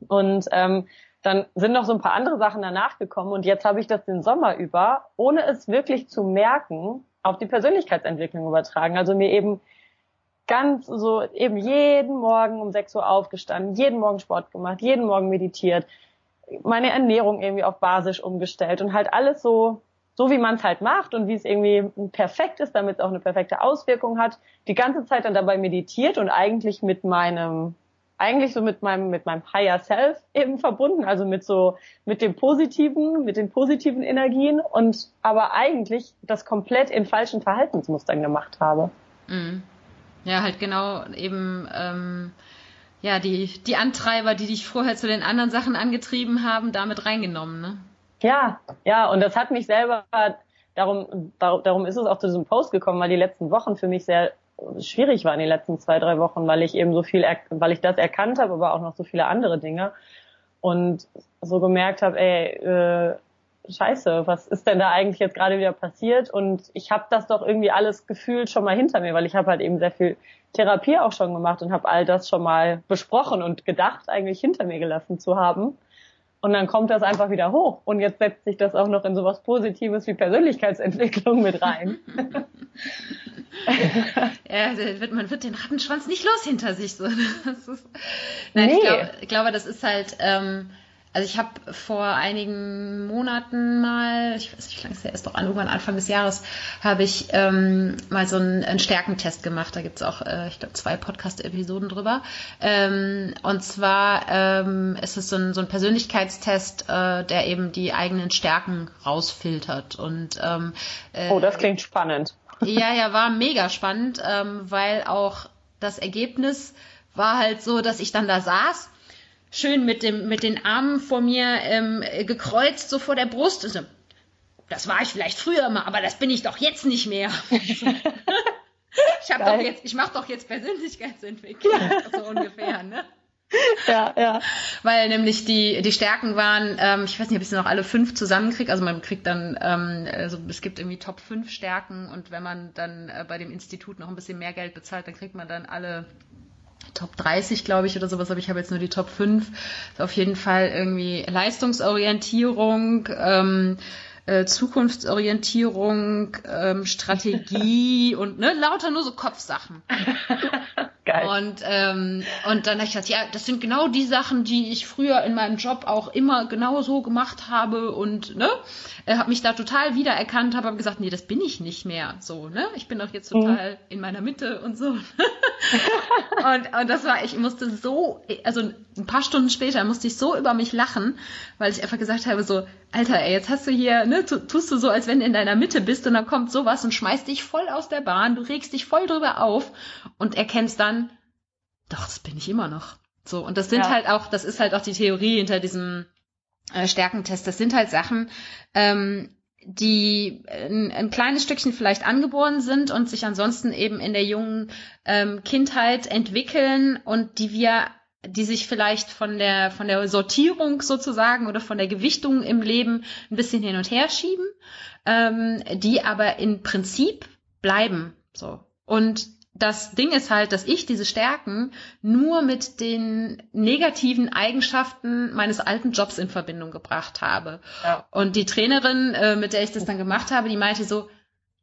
Und ähm, dann sind noch so ein paar andere Sachen danach gekommen und jetzt habe ich das den Sommer über, ohne es wirklich zu merken, auf die Persönlichkeitsentwicklung übertragen. Also mir eben ganz so eben jeden Morgen um 6 Uhr aufgestanden, jeden Morgen Sport gemacht, jeden Morgen meditiert, meine Ernährung irgendwie auf basisch umgestellt und halt alles so so wie man es halt macht und wie es irgendwie perfekt ist, damit es auch eine perfekte Auswirkung hat, die ganze Zeit dann dabei meditiert und eigentlich mit meinem eigentlich so mit meinem mit meinem Higher Self eben verbunden, also mit so mit dem positiven, mit den positiven Energien und aber eigentlich das komplett in falschen Verhaltensmustern gemacht habe. Mhm. Ja, halt genau eben ähm, ja die die Antreiber, die dich vorher zu den anderen Sachen angetrieben haben, damit reingenommen, ne? Ja, ja, und das hat mich selber, darum, darum ist es auch zu diesem Post gekommen, weil die letzten Wochen für mich sehr schwierig waren, die letzten zwei, drei Wochen, weil ich eben so viel, weil ich das erkannt habe, aber auch noch so viele andere Dinge und so gemerkt habe, ey, äh, scheiße, was ist denn da eigentlich jetzt gerade wieder passiert? Und ich habe das doch irgendwie alles gefühlt schon mal hinter mir, weil ich habe halt eben sehr viel Therapie auch schon gemacht und habe all das schon mal besprochen und gedacht, eigentlich hinter mir gelassen zu haben. Und dann kommt das einfach wieder hoch. Und jetzt setzt sich das auch noch in sowas Positives wie Persönlichkeitsentwicklung mit rein. ja, wird, man wird den Rattenschwanz nicht los hinter sich. So. Ist, nein, nee. ich, glaub, ich glaube, das ist halt, ähm, also ich habe vor einigen Monaten mal, ich weiß nicht, wie lange es her ist, doch an, irgendwann Anfang des Jahres, habe ich ähm, mal so einen, einen Stärkentest gemacht. Da gibt's auch, äh, ich glaube, zwei Podcast-Episoden drüber. Ähm, und zwar ähm, ist es so ein, so ein Persönlichkeitstest, äh, der eben die eigenen Stärken rausfiltert. Und ähm, äh, Oh, das klingt spannend. Ja, ja, war mega spannend, ähm, weil auch das Ergebnis war halt so, dass ich dann da saß schön mit dem mit den Armen vor mir ähm, gekreuzt so vor der Brust. Also, das war ich vielleicht früher mal, aber das bin ich doch jetzt nicht mehr. ich habe doch jetzt, ich mache doch jetzt Persönlichkeitsentwicklung, so ungefähr, ne? Ja, ja. Weil nämlich die, die Stärken waren, ähm, ich weiß nicht, ob ich sie noch alle fünf zusammenkriege, also man kriegt dann, ähm, also es gibt irgendwie Top 5 Stärken und wenn man dann äh, bei dem Institut noch ein bisschen mehr Geld bezahlt, dann kriegt man dann alle Top 30, glaube ich, oder sowas, aber ich habe jetzt nur die Top 5. Auf jeden Fall irgendwie Leistungsorientierung, ähm, äh, Zukunftsorientierung, ähm, Strategie und ne, lauter nur so Kopfsachen. Geil. Und, ähm, und dann habe ich gesagt, ja, das sind genau die Sachen, die ich früher in meinem Job auch immer genau so gemacht habe und ne, äh, habe mich da total wiedererkannt, habe gesagt, nee, das bin ich nicht mehr so, ne? Ich bin doch jetzt total mhm. in meiner Mitte und so. und, und das war, ich musste so, also ein paar Stunden später musste ich so über mich lachen, weil ich einfach gesagt habe, so, Alter, ey, jetzt hast du hier, ne, tust du so, als wenn du in deiner Mitte bist und dann kommt sowas und schmeißt dich voll aus der Bahn, du regst dich voll drüber auf und erkennst dann, doch, das bin ich immer noch. So, und das sind ja. halt auch, das ist halt auch die Theorie hinter diesem äh, Stärkentest. Das sind halt Sachen, ähm, die ein, ein, kleines Stückchen vielleicht angeboren sind und sich ansonsten eben in der jungen ähm, Kindheit entwickeln und die wir die sich vielleicht von der von der Sortierung sozusagen oder von der Gewichtung im Leben ein bisschen hin und her schieben, ähm, die aber im Prinzip bleiben so und das Ding ist halt, dass ich diese Stärken nur mit den negativen Eigenschaften meines alten Jobs in Verbindung gebracht habe. Ja. Und die Trainerin, äh, mit der ich das dann gemacht habe, die meinte so,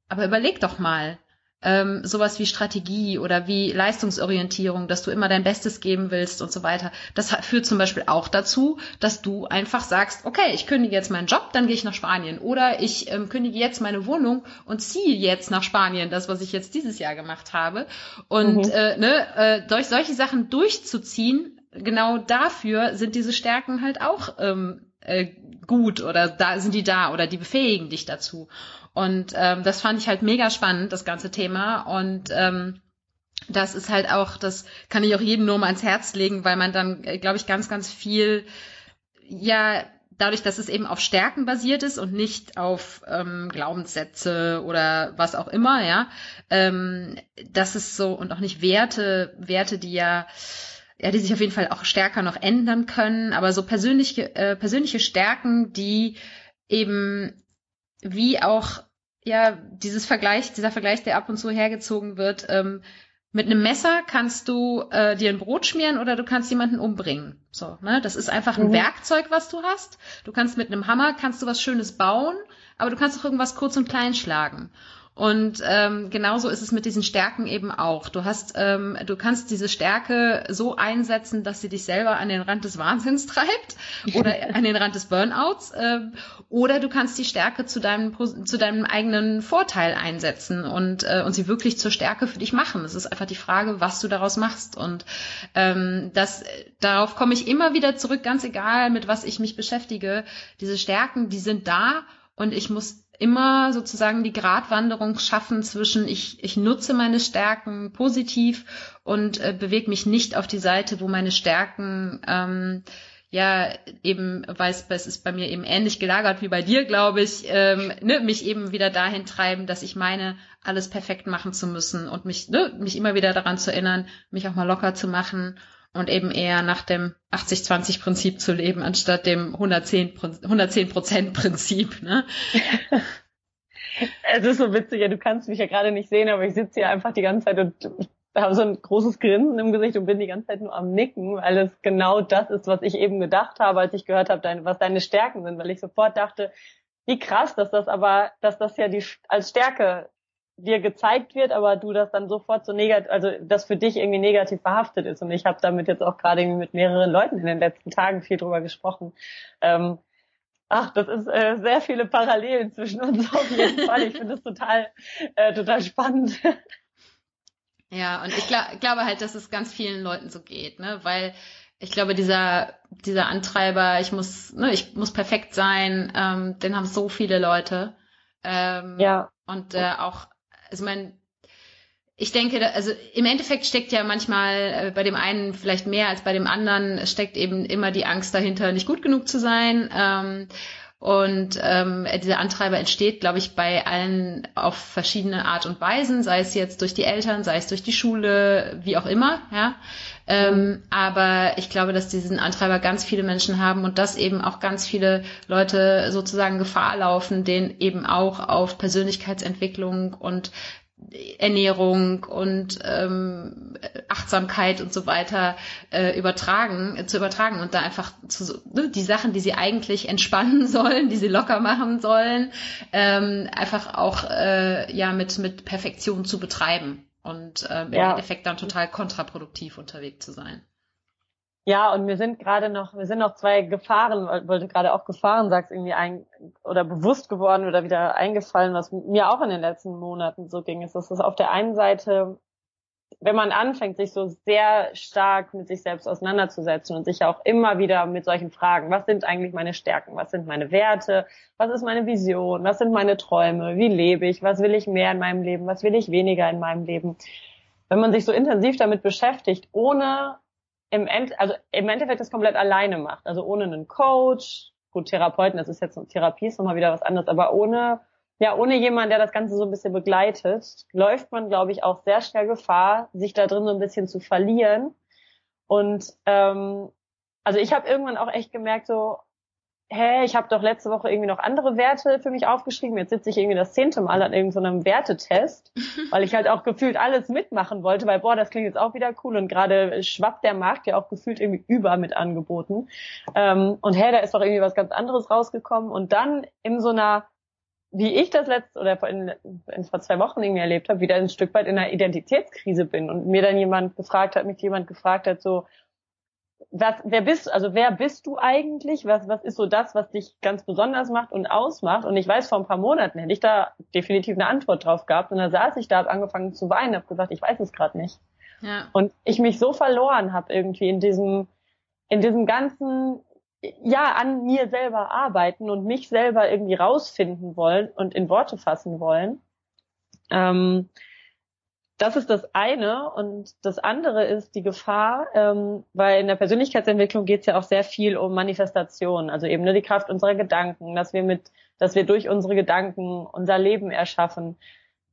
aber überleg doch mal, ähm, sowas wie Strategie oder wie Leistungsorientierung, dass du immer dein Bestes geben willst und so weiter. Das führt zum Beispiel auch dazu, dass du einfach sagst, okay, ich kündige jetzt meinen Job, dann gehe ich nach Spanien oder ich ähm, kündige jetzt meine Wohnung und ziehe jetzt nach Spanien, das, was ich jetzt dieses Jahr gemacht habe. Und mhm. äh, ne, äh, durch solche Sachen durchzuziehen, genau dafür sind diese Stärken halt auch ähm, äh, gut oder da sind die da oder die befähigen dich dazu. Und ähm, das fand ich halt mega spannend, das ganze Thema. Und ähm, das ist halt auch, das kann ich auch jedem nur mal ans Herz legen, weil man dann, äh, glaube ich, ganz, ganz viel, ja, dadurch, dass es eben auf Stärken basiert ist und nicht auf ähm, Glaubenssätze oder was auch immer, ja, ähm, das ist so und auch nicht Werte, Werte, die ja ja, die sich auf jeden Fall auch stärker noch ändern können, aber so persönliche äh, persönliche Stärken, die eben wie auch ja dieses Vergleich, dieser Vergleich, der ab und zu hergezogen wird, ähm, mit einem Messer kannst du äh, dir ein Brot schmieren oder du kannst jemanden umbringen. So, ne? Das ist einfach ein mhm. Werkzeug, was du hast. Du kannst mit einem Hammer kannst du was Schönes bauen, aber du kannst auch irgendwas kurz und klein schlagen. Und ähm, genauso ist es mit diesen Stärken eben auch. Du hast, ähm, du kannst diese Stärke so einsetzen, dass sie dich selber an den Rand des Wahnsinns treibt oder an den Rand des Burnouts. Ähm, oder du kannst die Stärke zu deinem zu deinem eigenen Vorteil einsetzen und äh, und sie wirklich zur Stärke für dich machen. Es ist einfach die Frage, was du daraus machst. Und ähm, das darauf komme ich immer wieder zurück, ganz egal mit was ich mich beschäftige. Diese Stärken, die sind da und ich muss immer sozusagen die Gratwanderung schaffen zwischen ich, ich nutze meine Stärken positiv und äh, bewege mich nicht auf die Seite, wo meine Stärken ähm, ja eben, weil es, ist bei mir eben ähnlich gelagert wie bei dir, glaube ich, ähm, ne, mich eben wieder dahin treiben, dass ich meine, alles perfekt machen zu müssen und mich, ne, mich immer wieder daran zu erinnern, mich auch mal locker zu machen und eben eher nach dem 80-20-Prinzip zu leben, anstatt dem 110 Prozent Prinzip. Ne? es ist so witzig, ja, du kannst mich ja gerade nicht sehen, aber ich sitze hier einfach die ganze Zeit und habe so ein großes Grinsen im Gesicht und bin die ganze Zeit nur am Nicken, weil es genau das ist, was ich eben gedacht habe, als ich gehört habe, dein, was deine Stärken sind, weil ich sofort dachte, wie krass, dass das aber, dass das ja die als Stärke dir gezeigt wird, aber du das dann sofort so negativ, also das für dich irgendwie negativ verhaftet ist. Und ich habe damit jetzt auch gerade irgendwie mit mehreren Leuten in den letzten Tagen viel drüber gesprochen. Ähm, ach, das ist äh, sehr viele Parallelen zwischen uns auf jeden Fall. Ich finde es total, äh, total spannend. Ja, und ich glaub, glaube halt, dass es ganz vielen Leuten so geht, ne? Weil ich glaube, dieser, dieser Antreiber, ich muss, ne, ich muss perfekt sein, ähm, den haben so viele Leute. Ähm, ja. Und äh, auch also mein, ich denke, also im Endeffekt steckt ja manchmal äh, bei dem einen vielleicht mehr als bei dem anderen, steckt eben immer die Angst dahinter, nicht gut genug zu sein. Ähm, und ähm, dieser Antreiber entsteht, glaube ich, bei allen auf verschiedene Art und Weisen, sei es jetzt durch die Eltern, sei es durch die Schule, wie auch immer, ja. Ähm, aber ich glaube, dass diesen Antreiber ganz viele Menschen haben und dass eben auch ganz viele Leute sozusagen Gefahr laufen, den eben auch auf Persönlichkeitsentwicklung und Ernährung und ähm, Achtsamkeit und so weiter äh, übertragen, äh, zu übertragen und da einfach zu, ne, die Sachen, die sie eigentlich entspannen sollen, die sie locker machen sollen, ähm, einfach auch äh, ja mit mit Perfektion zu betreiben und ja. im Endeffekt dann total kontraproduktiv unterwegs zu sein. Ja, und wir sind gerade noch, wir sind noch zwei Gefahren, du gerade auch Gefahren sagst, irgendwie ein oder bewusst geworden oder wieder eingefallen, was mir auch in den letzten Monaten so ging, ist, dass es auf der einen Seite wenn man anfängt, sich so sehr stark mit sich selbst auseinanderzusetzen und sich auch immer wieder mit solchen Fragen, was sind eigentlich meine Stärken, was sind meine Werte, was ist meine Vision, was sind meine Träume, wie lebe ich, was will ich mehr in meinem Leben, was will ich weniger in meinem Leben. Wenn man sich so intensiv damit beschäftigt, ohne im End, also im Endeffekt das komplett alleine macht, also ohne einen Coach, gut, Therapeuten, das ist jetzt Therapie ist nochmal wieder was anderes, aber ohne ja, ohne jemand, der das Ganze so ein bisschen begleitet, läuft man, glaube ich, auch sehr schnell Gefahr, sich da drin so ein bisschen zu verlieren. Und ähm, also ich habe irgendwann auch echt gemerkt, so, hä, ich habe doch letzte Woche irgendwie noch andere Werte für mich aufgeschrieben. Jetzt sitze ich irgendwie das zehnte Mal an irgendeinem so Wertetest, weil ich halt auch gefühlt alles mitmachen wollte, weil boah, das klingt jetzt auch wieder cool und gerade schwappt der Markt ja auch gefühlt irgendwie über mit Angeboten. Ähm, und hä, da ist doch irgendwie was ganz anderes rausgekommen. Und dann in so einer wie ich das letzte oder in, in, vor zwei Wochen irgendwie erlebt habe, wieder ein Stück weit in einer Identitätskrise bin und mir dann jemand gefragt hat, mich jemand gefragt hat, so, was, wer bist, also wer bist du eigentlich? Was, was ist so das, was dich ganz besonders macht und ausmacht? Und ich weiß, vor ein paar Monaten hätte ich da definitiv eine Antwort drauf gehabt. Und da saß ich da, habe angefangen zu weinen, habe gesagt, ich weiß es gerade nicht. Ja. Und ich mich so verloren habe irgendwie in diesem, in diesem ganzen ja an mir selber arbeiten und mich selber irgendwie rausfinden wollen und in Worte fassen wollen. Ähm, das ist das eine. Und das andere ist die Gefahr, ähm, weil in der Persönlichkeitsentwicklung geht es ja auch sehr viel um Manifestation, also eben nur die Kraft unserer Gedanken, dass wir mit, dass wir durch unsere Gedanken unser Leben erschaffen.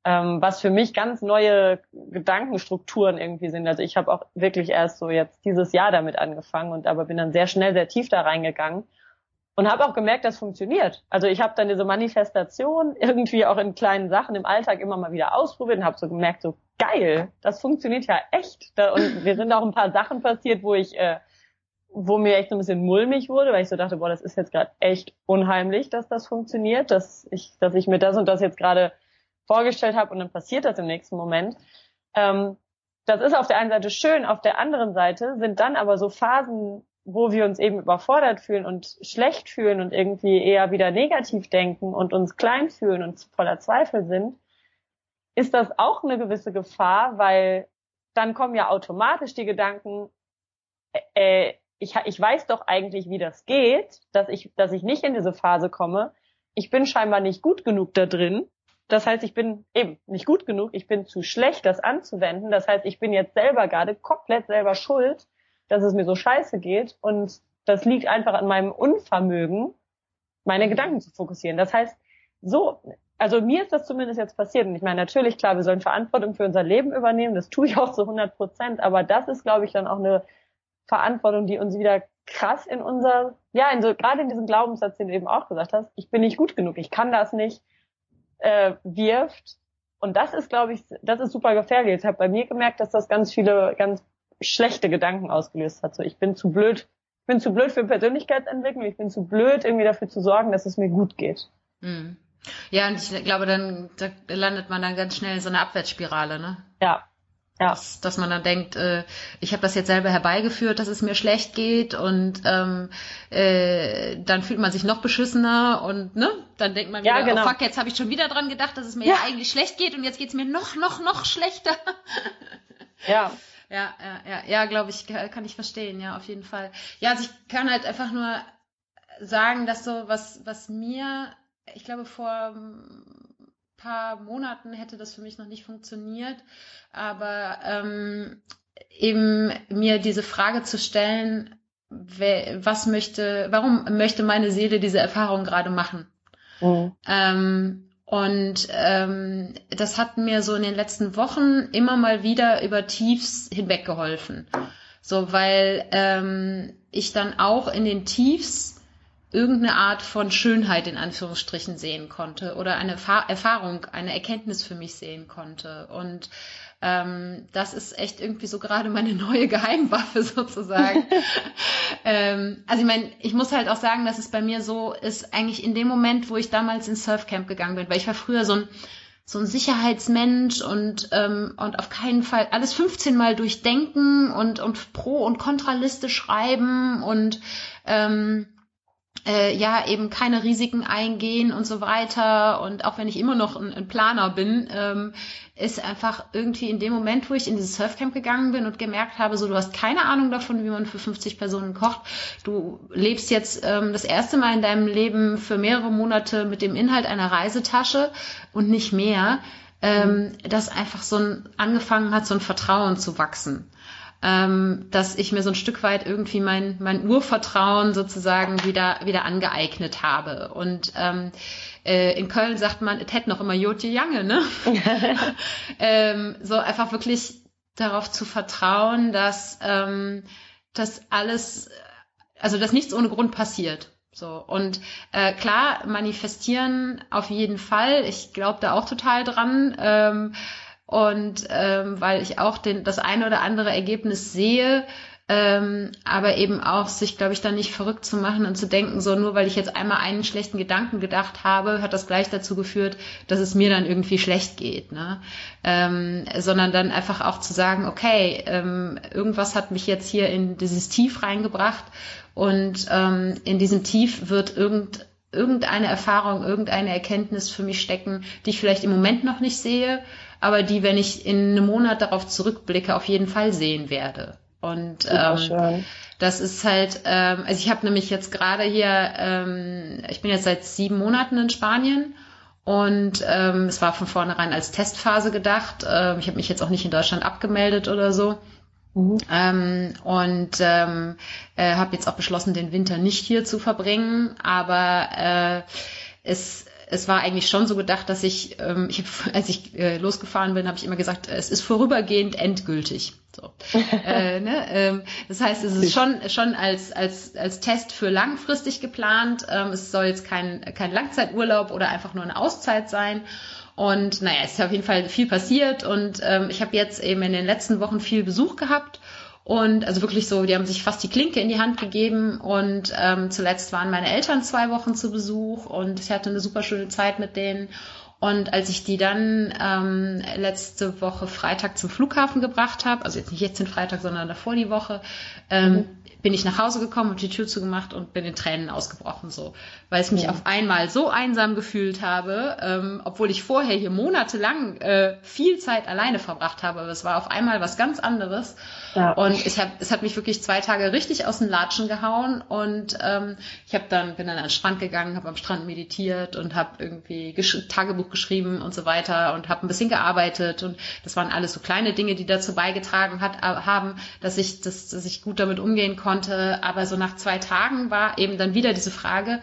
Ähm, was für mich ganz neue Gedankenstrukturen irgendwie sind. Also ich habe auch wirklich erst so jetzt dieses Jahr damit angefangen und aber bin dann sehr schnell, sehr tief da reingegangen und habe auch gemerkt, das funktioniert. Also ich habe dann diese Manifestation irgendwie auch in kleinen Sachen im Alltag immer mal wieder ausprobiert und habe so gemerkt, so geil, das funktioniert ja echt. und wir sind auch ein paar Sachen passiert, wo ich, äh, wo mir echt so ein bisschen mulmig wurde, weil ich so dachte, boah, das ist jetzt gerade echt unheimlich, dass das funktioniert, dass ich, dass ich mir das und das jetzt gerade vorgestellt habe und dann passiert das im nächsten Moment. Ähm, das ist auf der einen Seite schön, auf der anderen Seite sind dann aber so Phasen wo wir uns eben überfordert fühlen und schlecht fühlen und irgendwie eher wieder negativ denken und uns klein fühlen und voller Zweifel sind, ist das auch eine gewisse Gefahr, weil dann kommen ja automatisch die Gedanken, äh, äh, ich, ich weiß doch eigentlich, wie das geht, dass ich, dass ich nicht in diese Phase komme. Ich bin scheinbar nicht gut genug da drin. Das heißt, ich bin eben nicht gut genug. Ich bin zu schlecht, das anzuwenden. Das heißt, ich bin jetzt selber gerade komplett selber schuld dass es mir so scheiße geht und das liegt einfach an meinem Unvermögen, meine Gedanken zu fokussieren. Das heißt, so, also mir ist das zumindest jetzt passiert und ich meine, natürlich, klar, wir sollen Verantwortung für unser Leben übernehmen, das tue ich auch zu 100 Prozent, aber das ist, glaube ich, dann auch eine Verantwortung, die uns wieder krass in unser, ja, in so, gerade in diesem Glaubenssatz, den du eben auch gesagt hast, ich bin nicht gut genug, ich kann das nicht, äh, wirft. Und das ist, glaube ich, das ist super gefährlich. Ich habe bei mir gemerkt, dass das ganz viele, ganz schlechte Gedanken ausgelöst hat. So, ich bin zu blöd, ich bin zu blöd für Persönlichkeitsentwicklung, ich bin zu blöd, irgendwie dafür zu sorgen, dass es mir gut geht. Mhm. Ja, und ich glaube, dann da landet man dann ganz schnell in so einer Abwärtsspirale, ne? Ja. Ja. Dass, dass man dann denkt, äh, ich habe das jetzt selber herbeigeführt, dass es mir schlecht geht und ähm, äh, dann fühlt man sich noch beschissener und ne, dann denkt man wieder, ja, oh genau. oh fuck, jetzt habe ich schon wieder dran gedacht, dass es mir ja. ja eigentlich schlecht geht und jetzt geht's mir noch, noch, noch schlechter. Ja, ja, ja, ja, ja, glaube ich, kann ich verstehen, ja, auf jeden Fall. Ja, also ich kann halt einfach nur sagen, dass so was, was mir, ich glaube, vor ein paar Monaten hätte das für mich noch nicht funktioniert, aber ähm, eben mir diese Frage zu stellen, was möchte, warum möchte meine Seele diese Erfahrung gerade machen? Mhm. Ähm, und ähm, das hat mir so in den letzten Wochen immer mal wieder über Tiefs hinweg geholfen. So, weil ähm, ich dann auch in den Tiefs irgendeine Art von Schönheit in Anführungsstrichen sehen konnte oder eine Erfahrung, eine Erkenntnis für mich sehen konnte. Und ähm, das ist echt irgendwie so gerade meine neue Geheimwaffe sozusagen. ähm, also ich meine, ich muss halt auch sagen, dass es bei mir so ist, eigentlich in dem Moment, wo ich damals ins Surfcamp gegangen bin, weil ich war früher so ein so ein Sicherheitsmensch und ähm, und auf keinen Fall alles 15 Mal durchdenken und und Pro und Kontraliste schreiben und ähm, äh, ja eben keine Risiken eingehen und so weiter. Und auch wenn ich immer noch ein, ein Planer bin, ähm, ist einfach irgendwie in dem Moment, wo ich in dieses Surfcamp gegangen bin und gemerkt habe, so du hast keine Ahnung davon, wie man für 50 Personen kocht. Du lebst jetzt ähm, das erste Mal in deinem Leben für mehrere Monate mit dem Inhalt einer Reisetasche und nicht mehr. Ähm, dass einfach so ein angefangen hat, so ein Vertrauen zu wachsen ähm, dass ich mir so ein Stück weit irgendwie mein, mein Urvertrauen sozusagen wieder, wieder angeeignet habe. Und ähm, äh, in Köln sagt man, es hätte noch immer Jotje Jange, ne? ähm, so einfach wirklich darauf zu vertrauen, dass ähm, das alles, also dass nichts ohne Grund passiert. So, und äh, klar, manifestieren auf jeden Fall. Ich glaube da auch total dran. Ähm, und ähm, weil ich auch den, das eine oder andere Ergebnis sehe, ähm, aber eben auch sich, glaube ich, dann nicht verrückt zu machen und zu denken, so nur weil ich jetzt einmal einen schlechten Gedanken gedacht habe, hat das gleich dazu geführt, dass es mir dann irgendwie schlecht geht, ne? Ähm, sondern dann einfach auch zu sagen, okay, ähm, irgendwas hat mich jetzt hier in dieses Tief reingebracht und ähm, in diesem Tief wird irgend irgendeine Erfahrung, irgendeine Erkenntnis für mich stecken, die ich vielleicht im Moment noch nicht sehe, aber die, wenn ich in einem Monat darauf zurückblicke, auf jeden Fall sehen werde. Und ähm, das ist halt, ähm, also ich habe nämlich jetzt gerade hier, ähm, ich bin jetzt seit sieben Monaten in Spanien Und ähm, es war von vornherein als Testphase gedacht. Ähm, ich habe mich jetzt auch nicht in Deutschland abgemeldet oder so. Mhm. Ähm, und ähm, äh, habe jetzt auch beschlossen, den Winter nicht hier zu verbringen. Aber äh, es es war eigentlich schon so gedacht, dass ich, ähm, ich hab, als ich äh, losgefahren bin, habe ich immer gesagt, es ist vorübergehend endgültig. So. äh, ne? ähm, das heißt, es ist schon schon als als als Test für langfristig geplant. Ähm, es soll jetzt kein kein Langzeiturlaub oder einfach nur eine Auszeit sein. Und naja, es ist auf jeden Fall viel passiert und ähm, ich habe jetzt eben in den letzten Wochen viel Besuch gehabt und also wirklich so, die haben sich fast die Klinke in die Hand gegeben. Und ähm, zuletzt waren meine Eltern zwei Wochen zu Besuch und ich hatte eine super schöne Zeit mit denen. Und als ich die dann ähm, letzte Woche Freitag zum Flughafen gebracht habe, also jetzt nicht jetzt den Freitag, sondern davor die Woche, ähm, mhm bin ich nach Hause gekommen und die Tür zugemacht und bin in Tränen ausgebrochen, so, weil ich mich ja. auf einmal so einsam gefühlt habe, ähm, obwohl ich vorher hier monatelang äh, viel Zeit alleine verbracht habe, aber es war auf einmal was ganz anderes. Ja. Und ich hab, es hat mich wirklich zwei Tage richtig aus den Latschen gehauen und ähm, ich habe dann bin dann an den Strand gegangen, habe am Strand meditiert und habe irgendwie gesch Tagebuch geschrieben und so weiter und habe ein bisschen gearbeitet und das waren alles so kleine Dinge, die dazu beigetragen hat äh, haben, dass ich das, dass ich gut damit umgehen konnte konnte. Aber so nach zwei Tagen war eben dann wieder diese Frage,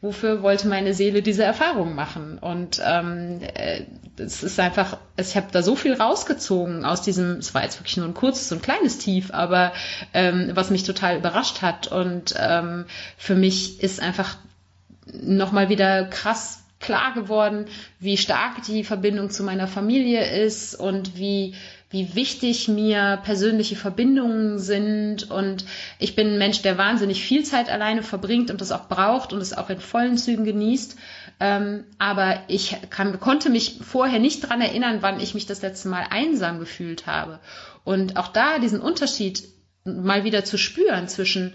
wofür wollte meine Seele diese Erfahrung machen? Und ähm, äh, es ist einfach, ich habe da so viel rausgezogen aus diesem, es war jetzt wirklich nur ein kurzes und kleines Tief, aber ähm, was mich total überrascht hat. Und ähm, für mich ist einfach nochmal wieder krass klar geworden, wie stark die Verbindung zu meiner Familie ist und wie wie wichtig mir persönliche Verbindungen sind. Und ich bin ein Mensch, der wahnsinnig viel Zeit alleine verbringt und das auch braucht und es auch in vollen Zügen genießt. Ähm, aber ich kann, konnte mich vorher nicht dran erinnern, wann ich mich das letzte Mal einsam gefühlt habe. Und auch da diesen Unterschied mal wieder zu spüren zwischen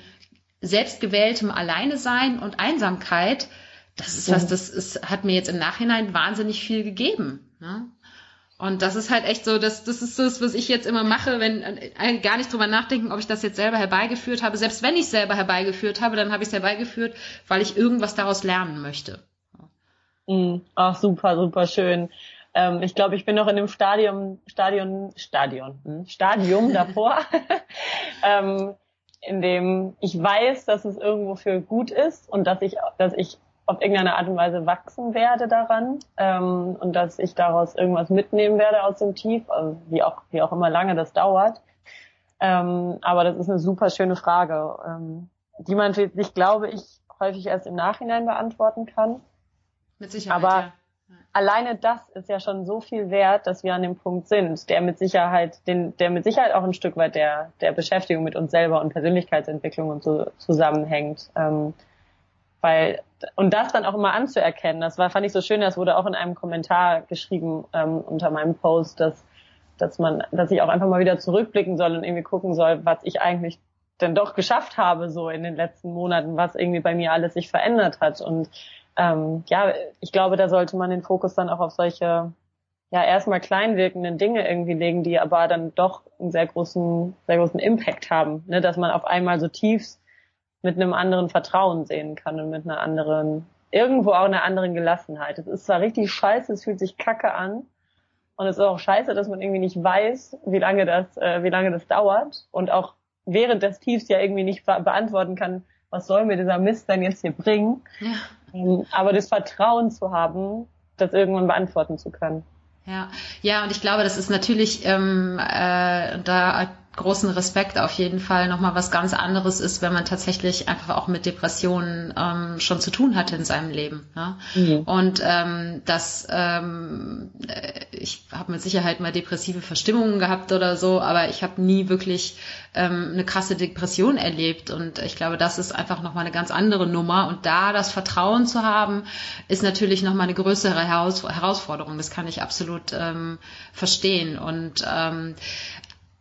selbstgewähltem Alleine sein und Einsamkeit, das ist was, das ist, hat mir jetzt im Nachhinein wahnsinnig viel gegeben. Ne? Und das ist halt echt so, das, das ist das, was ich jetzt immer mache, wenn äh, gar nicht drüber nachdenken, ob ich das jetzt selber herbeigeführt habe. Selbst wenn ich es selber herbeigeführt habe, dann habe ich es herbeigeführt, weil ich irgendwas daraus lernen möchte. Mm, ach, super, super schön. Ähm, ich glaube, ich bin noch in dem Stadium, Stadion, Stadion, hm, Stadium davor, ähm, in dem ich weiß, dass es irgendwo für gut ist und dass ich, dass ich auf irgendeine Art und Weise wachsen werde daran ähm, und dass ich daraus irgendwas mitnehmen werde aus dem Tief, also wie auch, wie auch immer lange das dauert. Ähm, aber das ist eine super schöne Frage, ähm, die man sich, glaube ich, häufig erst im Nachhinein beantworten kann. Mit Sicherheit. Aber ja. alleine das ist ja schon so viel wert, dass wir an dem Punkt sind, der mit Sicherheit, den, der mit Sicherheit auch ein Stück weit der, der Beschäftigung mit uns selber und Persönlichkeitsentwicklung und so zusammenhängt. Ähm, weil und das dann auch immer anzuerkennen, das war fand ich so schön, das wurde auch in einem Kommentar geschrieben ähm, unter meinem Post, dass dass man, dass ich auch einfach mal wieder zurückblicken soll und irgendwie gucken soll, was ich eigentlich denn doch geschafft habe so in den letzten Monaten, was irgendwie bei mir alles sich verändert hat und ähm, ja, ich glaube, da sollte man den Fokus dann auch auf solche ja erstmal klein wirkenden Dinge irgendwie legen, die aber dann doch einen sehr großen, sehr großen Impact haben, ne? dass man auf einmal so tief mit einem anderen Vertrauen sehen kann und mit einer anderen, irgendwo auch einer anderen Gelassenheit. Es ist zwar richtig scheiße, es fühlt sich kacke an. Und es ist auch scheiße, dass man irgendwie nicht weiß, wie lange das, äh, wie lange das dauert und auch während des Tiefs ja irgendwie nicht be beantworten kann, was soll mir dieser Mist denn jetzt hier bringen. Ja. Ähm, aber das Vertrauen zu haben, das irgendwann beantworten zu können. Ja, ja, und ich glaube, das ist natürlich ähm, äh, da großen Respekt auf jeden Fall nochmal was ganz anderes ist, wenn man tatsächlich einfach auch mit Depressionen ähm, schon zu tun hatte in seinem Leben. Ja? Mhm. Und ähm, das, ähm, äh, ich habe mit Sicherheit mal depressive Verstimmungen gehabt oder so, aber ich habe nie wirklich ähm, eine krasse Depression erlebt. Und ich glaube, das ist einfach nochmal eine ganz andere Nummer. Und da das Vertrauen zu haben, ist natürlich nochmal eine größere Heraus Herausforderung. Das kann ich absolut ähm, verstehen. Und ähm,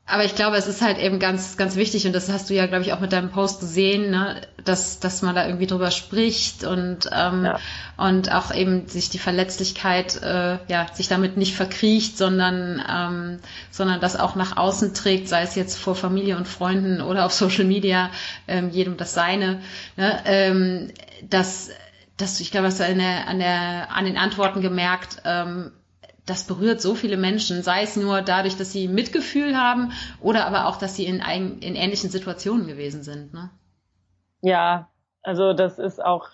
aber ich glaube, es ist halt eben ganz, ganz wichtig und das hast du ja, glaube ich, auch mit deinem Post gesehen, ne? dass, dass man da irgendwie drüber spricht und, ähm, ja. und auch eben sich die Verletzlichkeit, äh, ja, sich damit nicht verkriecht, sondern, ähm, sondern das auch nach außen trägt, sei es jetzt vor Familie und Freunden oder auf Social Media, ähm, jedem das seine, ne? ähm, dass dass ich glaube, hast du an, der, an, der, an den Antworten gemerkt, ähm, das berührt so viele Menschen, sei es nur dadurch, dass sie Mitgefühl haben oder aber auch, dass sie in, in ähnlichen Situationen gewesen sind. Ne? Ja, also das ist auch,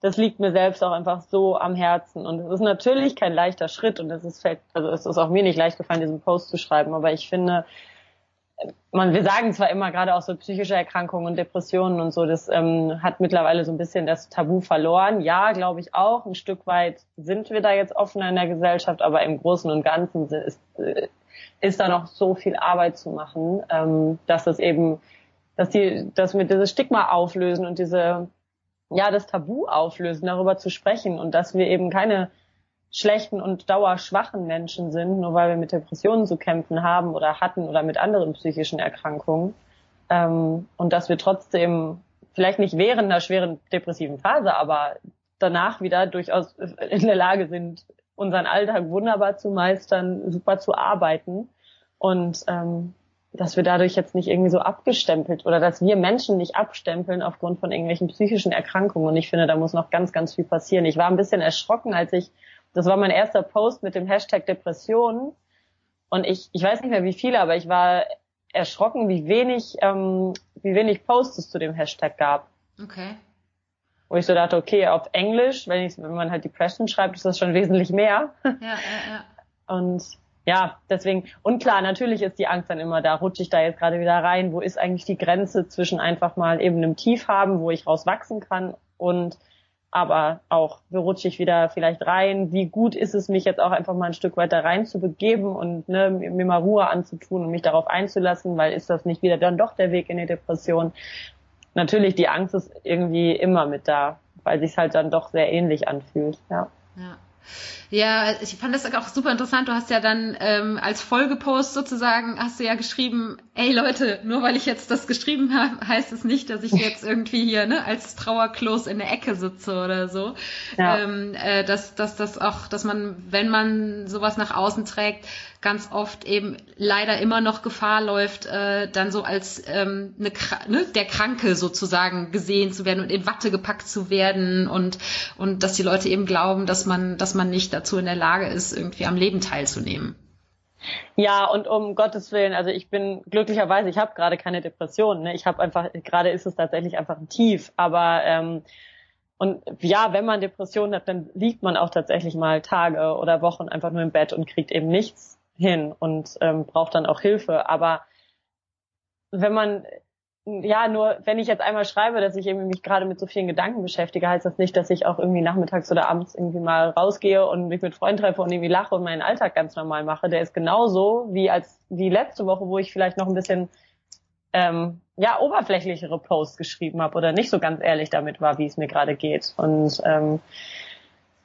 das liegt mir selbst auch einfach so am Herzen. Und es ist natürlich kein leichter Schritt und es ist, also es ist auch mir nicht leicht gefallen, diesen Post zu schreiben, aber ich finde, man, wir sagen zwar immer gerade auch so psychische Erkrankungen und Depressionen und so, das ähm, hat mittlerweile so ein bisschen das Tabu verloren. Ja, glaube ich auch. Ein Stück weit sind wir da jetzt offener in der Gesellschaft, aber im Großen und Ganzen ist, äh, ist da noch so viel Arbeit zu machen, ähm, dass es eben, dass die, dass wir dieses Stigma auflösen und diese, ja, das Tabu auflösen, darüber zu sprechen und dass wir eben keine schlechten und dauerschwachen Menschen sind, nur weil wir mit Depressionen zu kämpfen haben oder hatten oder mit anderen psychischen Erkrankungen. Ähm, und dass wir trotzdem, vielleicht nicht während einer schweren depressiven Phase, aber danach wieder durchaus in der Lage sind, unseren Alltag wunderbar zu meistern, super zu arbeiten und ähm, dass wir dadurch jetzt nicht irgendwie so abgestempelt oder dass wir Menschen nicht abstempeln aufgrund von irgendwelchen psychischen Erkrankungen. Und ich finde, da muss noch ganz, ganz viel passieren. Ich war ein bisschen erschrocken, als ich das war mein erster Post mit dem Hashtag Depression. Und ich, ich weiß nicht mehr wie viele, aber ich war erschrocken, wie wenig, ähm, wie wenig Posts es zu dem Hashtag gab. Okay. Wo ich so dachte, okay, auf Englisch, wenn, ich, wenn man halt Depression schreibt, ist das schon wesentlich mehr. Ja, ja, ja. Und ja, deswegen, und klar, natürlich ist die Angst dann immer da, rutsche ich da jetzt gerade wieder rein, wo ist eigentlich die Grenze zwischen einfach mal eben einem Tief haben, wo ich rauswachsen kann und aber auch, wie rutsche ich wieder vielleicht rein? Wie gut ist es, mich jetzt auch einfach mal ein Stück weiter rein zu begeben und ne, mir mal Ruhe anzutun und mich darauf einzulassen, weil ist das nicht wieder dann doch der Weg in die Depression? Natürlich, die Angst ist irgendwie immer mit da, weil sich halt dann doch sehr ähnlich anfühlt, ja. Ja. Ja, ich fand das auch super interessant. Du hast ja dann ähm, als Folgepost sozusagen, hast du ja geschrieben, ey Leute, nur weil ich jetzt das geschrieben habe, heißt es nicht, dass ich jetzt irgendwie hier ne, als Trauerklos in der Ecke sitze oder so. Ja. Ähm, äh, dass, dass das auch, dass man, wenn man sowas nach außen trägt, ganz oft eben leider immer noch Gefahr läuft, äh, dann so als ähm, eine, ne, der Kranke sozusagen gesehen zu werden und in Watte gepackt zu werden und und dass die Leute eben glauben, dass man dass man nicht dazu in der Lage ist, irgendwie am Leben teilzunehmen. Ja, und um Gottes Willen, also ich bin glücklicherweise, ich habe gerade keine Depression. Ne? Ich habe einfach, gerade ist es tatsächlich einfach ein Tief. Aber ähm, und ja, wenn man Depressionen hat, dann liegt man auch tatsächlich mal Tage oder Wochen einfach nur im Bett und kriegt eben nichts hin und ähm, braucht dann auch Hilfe. Aber wenn man ja, nur wenn ich jetzt einmal schreibe, dass ich irgendwie mich gerade mit so vielen Gedanken beschäftige, heißt das nicht, dass ich auch irgendwie nachmittags oder abends irgendwie mal rausgehe und mich mit Freunden treffe und irgendwie lache und meinen Alltag ganz normal mache. Der ist genauso wie als wie letzte Woche, wo ich vielleicht noch ein bisschen ähm, ja oberflächlichere Posts geschrieben habe oder nicht so ganz ehrlich damit war, wie es mir gerade geht. Und ähm,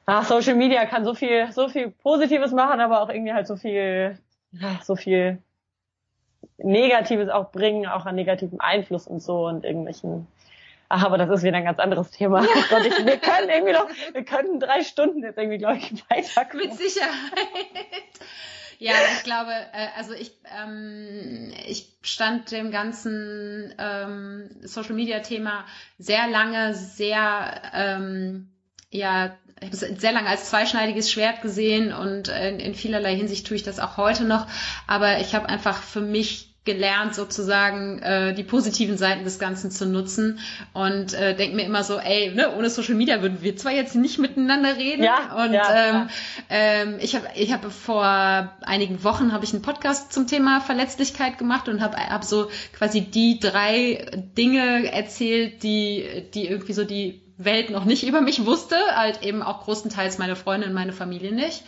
ach, Social Media kann so viel, so viel Positives machen, aber auch irgendwie halt so viel, ja, so viel Negatives auch bringen, auch an negativem Einfluss und so und irgendwelchen Ach, aber das ist wieder ein ganz anderes Thema. Ja. Gott, ich, wir können irgendwie noch, wir können drei Stunden jetzt irgendwie, glaube ich, weiterkommen. Mit Sicherheit. Ja, ich glaube, äh, also ich, ähm, ich stand dem ganzen ähm, Social Media Thema sehr lange sehr, ähm, ja, ich habe es sehr lange als zweischneidiges Schwert gesehen und in, in vielerlei Hinsicht tue ich das auch heute noch. Aber ich habe einfach für mich gelernt, sozusagen äh, die positiven Seiten des Ganzen zu nutzen und äh, denke mir immer so, ey, ne, ohne Social Media würden wir zwar jetzt nicht miteinander reden ja, und ja, ähm, ähm, ich habe ich habe vor einigen Wochen habe ich einen Podcast zum Thema Verletzlichkeit gemacht und habe hab so quasi die drei Dinge erzählt, die die irgendwie so die Welt noch nicht über mich wusste, halt eben auch größtenteils meine Freunde und meine Familie nicht.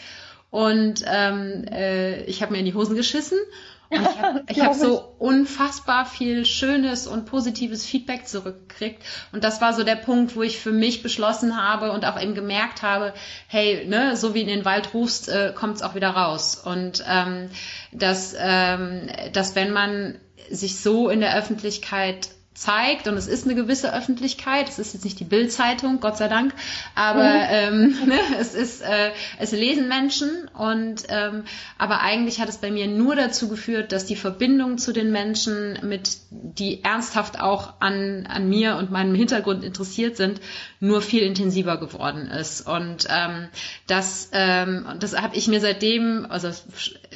Und ähm, äh, ich habe mir in die Hosen geschissen und ich habe ich hab so unfassbar viel schönes und positives Feedback zurückgekriegt. Und das war so der Punkt, wo ich für mich beschlossen habe und auch eben gemerkt habe, hey, ne, so wie in den Wald rufst, äh, kommt es auch wieder raus. Und ähm, dass, ähm, dass wenn man sich so in der Öffentlichkeit zeigt und es ist eine gewisse Öffentlichkeit. Es ist jetzt nicht die Bild-Zeitung, Gott sei Dank, aber mhm. ähm, ne, es ist, äh, es lesen Menschen und ähm, aber eigentlich hat es bei mir nur dazu geführt, dass die Verbindung zu den Menschen, mit die ernsthaft auch an an mir und meinem Hintergrund interessiert sind, nur viel intensiver geworden ist und ähm, das ähm, das habe ich mir seitdem, also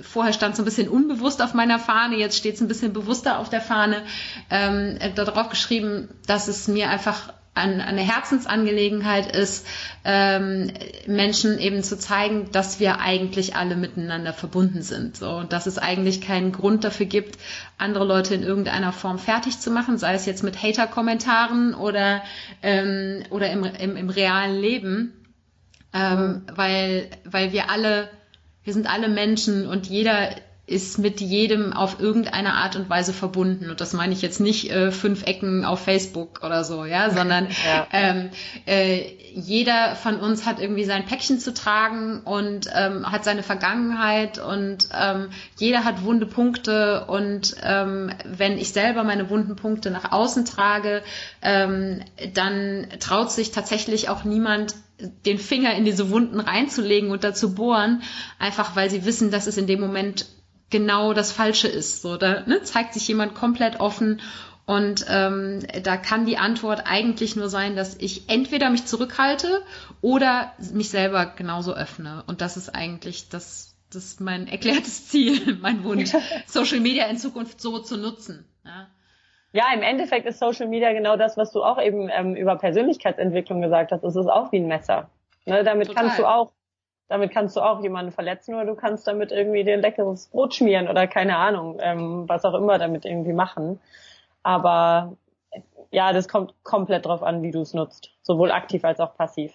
vorher stand es ein bisschen unbewusst auf meiner Fahne, jetzt steht es ein bisschen bewusster auf der Fahne. Ähm, darauf geschrieben, dass es mir einfach an, eine Herzensangelegenheit ist, ähm, Menschen eben zu zeigen, dass wir eigentlich alle miteinander verbunden sind. So, und dass es eigentlich keinen Grund dafür gibt, andere Leute in irgendeiner Form fertig zu machen, sei es jetzt mit Hater-Kommentaren oder, ähm, oder im, im, im realen Leben. Ähm, weil, weil wir alle, wir sind alle Menschen und jeder ist mit jedem auf irgendeine Art und Weise verbunden. Und das meine ich jetzt nicht äh, fünf Ecken auf Facebook oder so, ja, sondern ja. Ähm, äh, jeder von uns hat irgendwie sein Päckchen zu tragen und ähm, hat seine Vergangenheit und ähm, jeder hat wunde Punkte und ähm, wenn ich selber meine wunden Punkte nach außen trage, ähm, dann traut sich tatsächlich auch niemand den Finger in diese Wunden reinzulegen und dazu bohren, einfach weil sie wissen, dass es in dem Moment genau das Falsche ist. So, da ne, zeigt sich jemand komplett offen und ähm, da kann die Antwort eigentlich nur sein, dass ich entweder mich zurückhalte oder mich selber genauso öffne. Und das ist eigentlich das, das ist mein erklärtes Ziel, mein Wunsch, Social Media in Zukunft so zu nutzen. Ja. Ja, im Endeffekt ist Social Media genau das, was du auch eben ähm, über Persönlichkeitsentwicklung gesagt hast. Es ist auch wie ein Messer. Ne, damit Total. kannst du auch damit kannst du auch jemanden verletzen oder du kannst damit irgendwie dir ein leckeres Brot schmieren oder keine Ahnung, ähm, was auch immer damit irgendwie machen. Aber ja, das kommt komplett drauf an, wie du es nutzt, sowohl aktiv als auch passiv.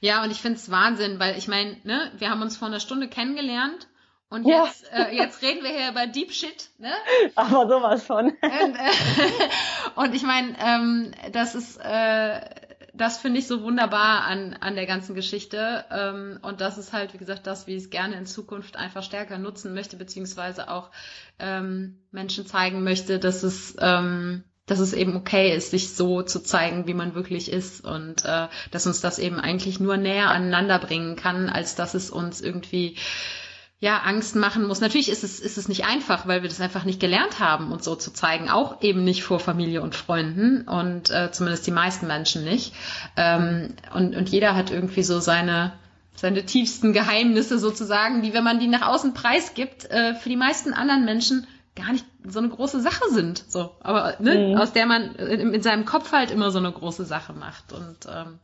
Ja, und ich finde es Wahnsinn, weil ich meine, ne, wir haben uns vor einer Stunde kennengelernt und jetzt, ja. äh, jetzt reden wir hier über Deep Shit, ne? Aber sowas von. Und, äh, und ich meine, ähm, das ist äh, das finde ich so wunderbar an, an der ganzen Geschichte. Ähm, und das ist halt, wie gesagt, das, wie ich es gerne in Zukunft einfach stärker nutzen möchte, beziehungsweise auch ähm, Menschen zeigen möchte, dass es, ähm, dass es eben okay ist, sich so zu zeigen, wie man wirklich ist. Und äh, dass uns das eben eigentlich nur näher aneinander bringen kann, als dass es uns irgendwie ja, Angst machen muss. Natürlich ist es, ist es nicht einfach, weil wir das einfach nicht gelernt haben, uns so zu zeigen. Auch eben nicht vor Familie und Freunden und äh, zumindest die meisten Menschen nicht. Ähm, und, und jeder hat irgendwie so seine, seine tiefsten Geheimnisse sozusagen, die, wenn man die nach außen preisgibt, äh, für die meisten anderen Menschen gar nicht so eine große Sache sind. So, aber ne, mhm. aus der man in, in, seinem Kopf halt immer so eine große Sache macht. Und ähm,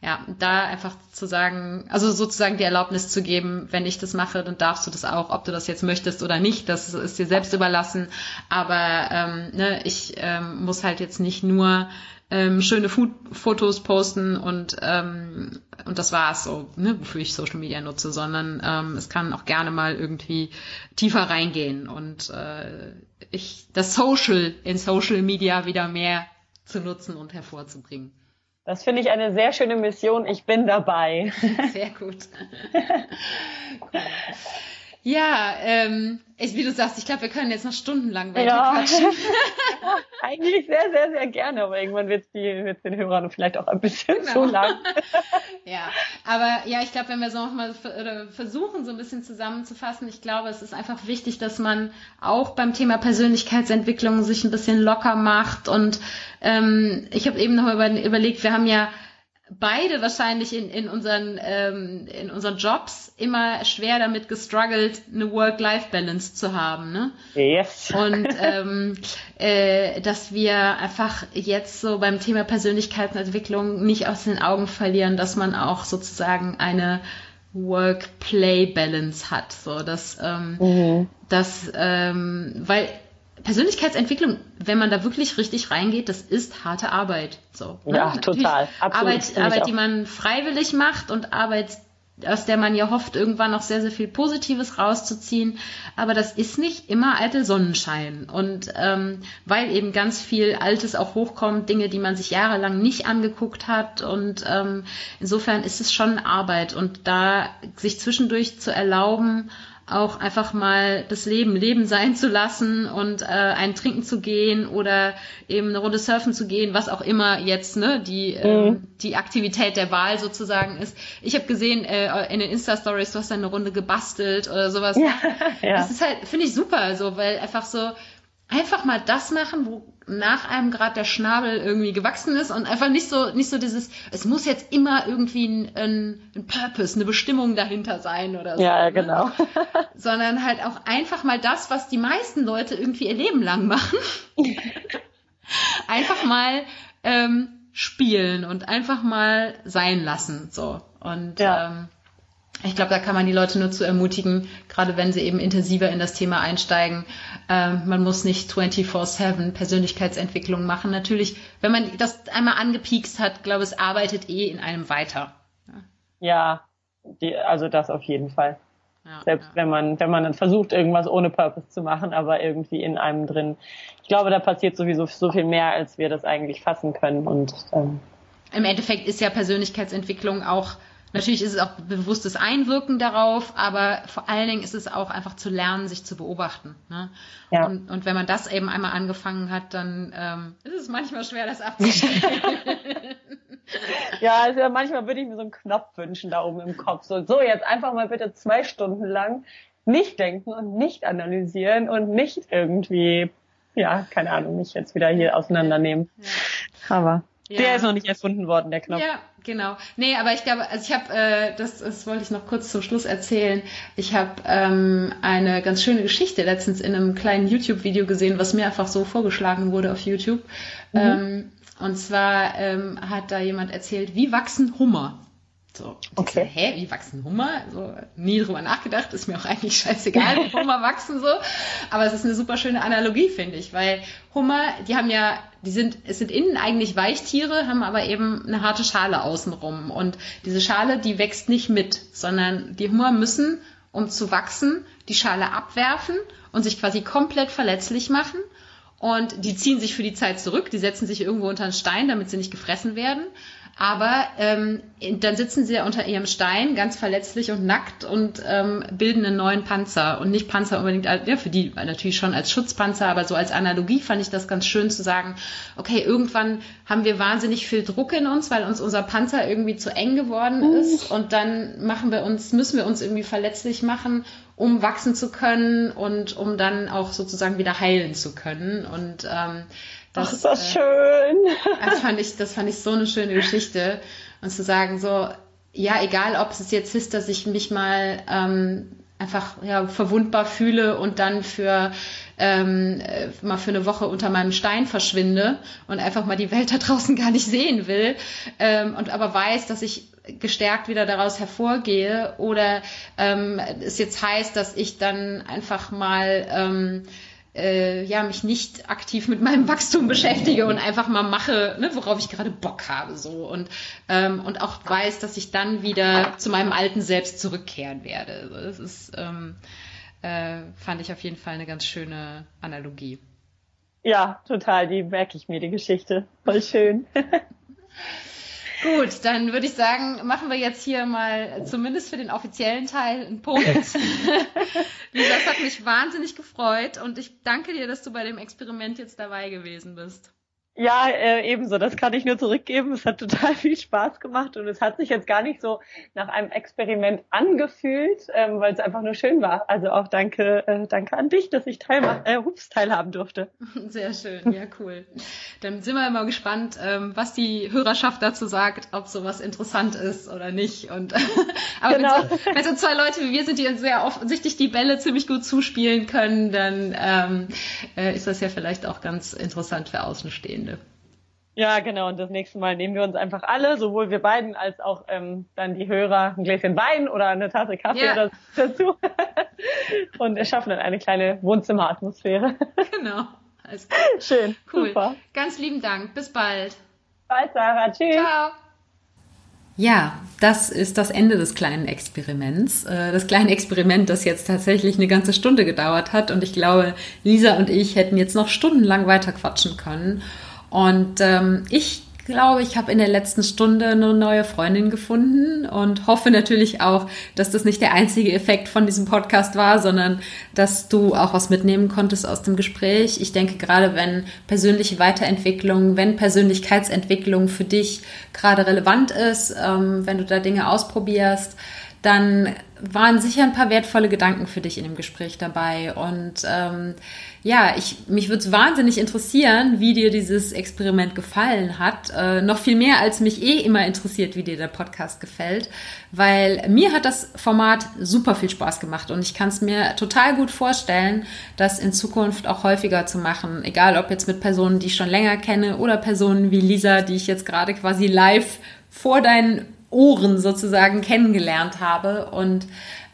ja, da einfach zu sagen, also sozusagen die Erlaubnis zu geben, wenn ich das mache, dann darfst du das auch, ob du das jetzt möchtest oder nicht, das ist dir selbst überlassen. Aber ähm, ne, ich ähm, muss halt jetzt nicht nur ähm, schöne Food Fotos posten und ähm, und das war's so, ne, wofür ich Social Media nutze, sondern ähm, es kann auch gerne mal irgendwie tiefer reingehen und äh, ich das Social in Social Media wieder mehr zu nutzen und hervorzubringen. Das finde ich eine sehr schöne Mission. Ich bin dabei. Sehr gut. cool. Ja, ähm, ich, wie du sagst, ich glaube, wir können jetzt noch stundenlang weiter ja. quatschen. Eigentlich sehr, sehr, sehr gerne, aber irgendwann wird es den Hörern vielleicht auch ein bisschen genau. zu lang. ja, aber ja, ich glaube, wenn wir so nochmal versuchen, so ein bisschen zusammenzufassen, ich glaube, es ist einfach wichtig, dass man auch beim Thema Persönlichkeitsentwicklung sich ein bisschen locker macht und ähm, ich habe eben noch über, überlegt, wir haben ja beide wahrscheinlich in, in, unseren, ähm, in unseren Jobs immer schwer damit gestruggelt, eine Work-Life-Balance zu haben. Ne? Yes. Und ähm, äh, dass wir einfach jetzt so beim Thema Persönlichkeitsentwicklung nicht aus den Augen verlieren, dass man auch sozusagen eine Work-Play-Balance hat. So, dass, ähm, mhm. dass ähm, weil Persönlichkeitsentwicklung, wenn man da wirklich richtig reingeht, das ist harte Arbeit. So, ne? Ja, total. Absolut, Arbeit, Arbeit die man freiwillig macht und Arbeit, aus der man ja hofft, irgendwann noch sehr, sehr viel Positives rauszuziehen. Aber das ist nicht immer alte Sonnenschein. Und ähm, weil eben ganz viel Altes auch hochkommt, Dinge, die man sich jahrelang nicht angeguckt hat. Und ähm, insofern ist es schon Arbeit. Und da sich zwischendurch zu erlauben, auch einfach mal das Leben Leben sein zu lassen und äh, ein Trinken zu gehen oder eben eine Runde surfen zu gehen, was auch immer jetzt ne die ähm, mhm. ähm, die Aktivität der Wahl sozusagen ist. Ich habe gesehen äh, in den Insta Stories, du hast eine Runde gebastelt oder sowas. Ja, ja. Das ist halt finde ich super, so weil einfach so einfach mal das machen, wo nach einem Grad der Schnabel irgendwie gewachsen ist und einfach nicht so, nicht so dieses, es muss jetzt immer irgendwie ein, ein, ein Purpose, eine Bestimmung dahinter sein oder so. Ja, ne? genau. Ne? Sondern halt auch einfach mal das, was die meisten Leute irgendwie ihr Leben lang machen. einfach mal ähm, spielen und einfach mal sein lassen. So. Und ja. ähm, ich glaube, da kann man die Leute nur zu ermutigen, gerade wenn sie eben intensiver in das Thema einsteigen. Ähm, man muss nicht 24-7 Persönlichkeitsentwicklung machen. Natürlich, wenn man das einmal angepiekst hat, glaube ich, es arbeitet eh in einem weiter. Ja, die, also das auf jeden Fall. Ja, Selbst ja. wenn man, wenn man dann versucht, irgendwas ohne Purpose zu machen, aber irgendwie in einem drin. Ich glaube, da passiert sowieso so viel mehr, als wir das eigentlich fassen können. Und ähm, im Endeffekt ist ja Persönlichkeitsentwicklung auch Natürlich ist es auch bewusstes Einwirken darauf, aber vor allen Dingen ist es auch einfach zu lernen, sich zu beobachten. Ne? Ja. Und, und, wenn man das eben einmal angefangen hat, dann ähm, ist es manchmal schwer, das abzustellen. ja, also manchmal würde ich mir so einen Knopf wünschen da oben im Kopf. So, so jetzt einfach mal bitte zwei Stunden lang nicht denken und nicht analysieren und nicht irgendwie, ja, keine Ahnung, mich jetzt wieder hier auseinandernehmen. Ja. Aber ja. der ist noch nicht erfunden worden, der Knopf. Ja, genau. Nee, aber ich glaube, also ich habe, äh, das, das wollte ich noch kurz zum Schluss erzählen. Ich habe ähm, eine ganz schöne Geschichte letztens in einem kleinen YouTube-Video gesehen, was mir einfach so vorgeschlagen wurde auf YouTube. Mhm. Ähm, und zwar ähm, hat da jemand erzählt, wie wachsen Hummer? So, okay. So, hä, wie wachsen Hummer? So, nie drüber nachgedacht, ist mir auch eigentlich scheißegal, wie Hummer wachsen so. Aber es ist eine super schöne Analogie, finde ich, weil Hummer, die haben ja, die sind, es sind innen eigentlich Weichtiere, haben aber eben eine harte Schale außenrum. Und diese Schale, die wächst nicht mit, sondern die Hummer müssen, um zu wachsen, die Schale abwerfen und sich quasi komplett verletzlich machen. Und die ziehen sich für die Zeit zurück, die setzen sich irgendwo unter einen Stein, damit sie nicht gefressen werden. Aber ähm, dann sitzen sie ja unter ihrem Stein, ganz verletzlich und nackt und ähm, bilden einen neuen Panzer. Und nicht Panzer unbedingt, ja, für die natürlich schon als Schutzpanzer, aber so als Analogie fand ich das ganz schön zu sagen, okay, irgendwann haben wir wahnsinnig viel Druck in uns, weil uns unser Panzer irgendwie zu eng geworden uh. ist. Und dann machen wir uns, müssen wir uns irgendwie verletzlich machen, um wachsen zu können und um dann auch sozusagen wieder heilen zu können. Und ähm, das, Ach, ist das äh, schön. Das fand ich, das fand ich so eine schöne Geschichte. Und zu sagen so, ja, egal ob es jetzt ist, dass ich mich mal ähm, einfach ja, verwundbar fühle und dann für ähm, äh, mal für eine Woche unter meinem Stein verschwinde und einfach mal die Welt da draußen gar nicht sehen will ähm, und aber weiß, dass ich gestärkt wieder daraus hervorgehe oder ähm, es jetzt heißt, dass ich dann einfach mal ähm, äh, ja, mich nicht aktiv mit meinem Wachstum beschäftige und einfach mal mache, ne, worauf ich gerade Bock habe, so und ähm, und auch weiß, dass ich dann wieder zu meinem alten Selbst zurückkehren werde. Also das ist ähm, äh, fand ich auf jeden Fall eine ganz schöne Analogie. Ja, total. Die merke ich mir die Geschichte. Voll schön. Gut, dann würde ich sagen, machen wir jetzt hier mal zumindest für den offiziellen Teil einen Punkt. Lisa, das hat mich wahnsinnig gefreut und ich danke dir, dass du bei dem Experiment jetzt dabei gewesen bist. Ja, äh, ebenso. Das kann ich nur zurückgeben. Es hat total viel Spaß gemacht und es hat sich jetzt gar nicht so nach einem Experiment angefühlt, ähm, weil es einfach nur schön war. Also auch danke, äh, danke an dich, dass ich teil äh, ups, teilhaben durfte. Sehr schön, ja cool. Dann sind wir mal gespannt, ähm, was die Hörerschaft dazu sagt, ob sowas interessant ist oder nicht. Und aber genau. wenn, so zwei Leute wie wir sind, die sehr offensichtlich die Bälle ziemlich gut zuspielen können, dann ähm, äh, ist das ja vielleicht auch ganz interessant für Außenstehende. Ja, genau. Und das nächste Mal nehmen wir uns einfach alle, sowohl wir beiden als auch ähm, dann die Hörer, ein Gläschen Wein oder eine Tasse Kaffee ja. dazu und erschaffen dann eine kleine Wohnzimmeratmosphäre. Genau. Alles klar. Schön. Cool. Super. Ganz lieben Dank. Bis bald. Bald, Sarah. Tschüss. Ciao. Ja, das ist das Ende des kleinen Experiments. Äh, das kleine Experiment, das jetzt tatsächlich eine ganze Stunde gedauert hat. Und ich glaube, Lisa und ich hätten jetzt noch stundenlang weiter quatschen können. Und ähm, ich glaube, ich habe in der letzten Stunde eine neue Freundin gefunden und hoffe natürlich auch, dass das nicht der einzige Effekt von diesem Podcast war, sondern dass du auch was mitnehmen konntest aus dem Gespräch. Ich denke, gerade wenn persönliche Weiterentwicklung, wenn Persönlichkeitsentwicklung für dich gerade relevant ist, ähm, wenn du da Dinge ausprobierst, dann waren sicher ein paar wertvolle Gedanken für dich in dem Gespräch dabei. Und ähm, ja, ich, mich würde es wahnsinnig interessieren, wie dir dieses Experiment gefallen hat. Äh, noch viel mehr, als mich eh immer interessiert, wie dir der Podcast gefällt. Weil mir hat das Format super viel Spaß gemacht und ich kann es mir total gut vorstellen, das in Zukunft auch häufiger zu machen. Egal ob jetzt mit Personen, die ich schon länger kenne oder Personen wie Lisa, die ich jetzt gerade quasi live vor deinen Ohren sozusagen kennengelernt habe. Und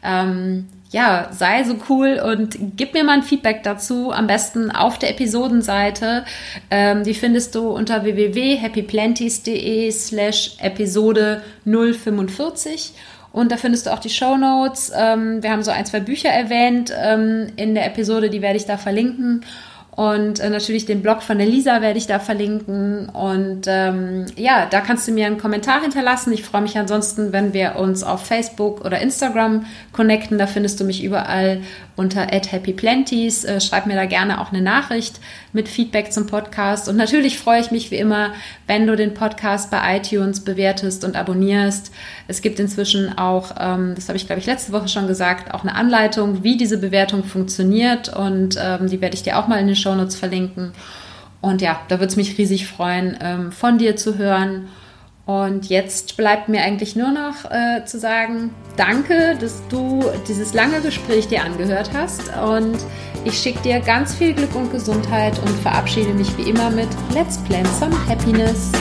ähm, ja, sei so cool und gib mir mal ein Feedback dazu, am besten auf der Episodenseite. Ähm, die findest du unter www.happyplanties.de slash Episode 045. Und da findest du auch die Show Notes. Ähm, wir haben so ein, zwei Bücher erwähnt ähm, in der Episode, die werde ich da verlinken. Und äh, natürlich den Blog von der Lisa werde ich da verlinken. Und ähm, ja, da kannst du mir einen Kommentar hinterlassen. Ich freue mich ansonsten, wenn wir uns auf Facebook oder Instagram connecten. Da findest du mich überall unter happyplenties. Äh, schreib mir da gerne auch eine Nachricht mit Feedback zum Podcast. Und natürlich freue ich mich wie immer, wenn du den Podcast bei iTunes bewertest und abonnierst. Es gibt inzwischen auch, ähm, das habe ich glaube ich letzte Woche schon gesagt, auch eine Anleitung, wie diese Bewertung funktioniert. Und ähm, die werde ich dir auch mal in den Shownotes verlinken. Und ja, da würde es mich riesig freuen, ähm, von dir zu hören. Und jetzt bleibt mir eigentlich nur noch äh, zu sagen, danke, dass du dieses lange Gespräch dir angehört hast. Und ich schicke dir ganz viel Glück und Gesundheit und verabschiede mich wie immer mit Let's Plan Some Happiness.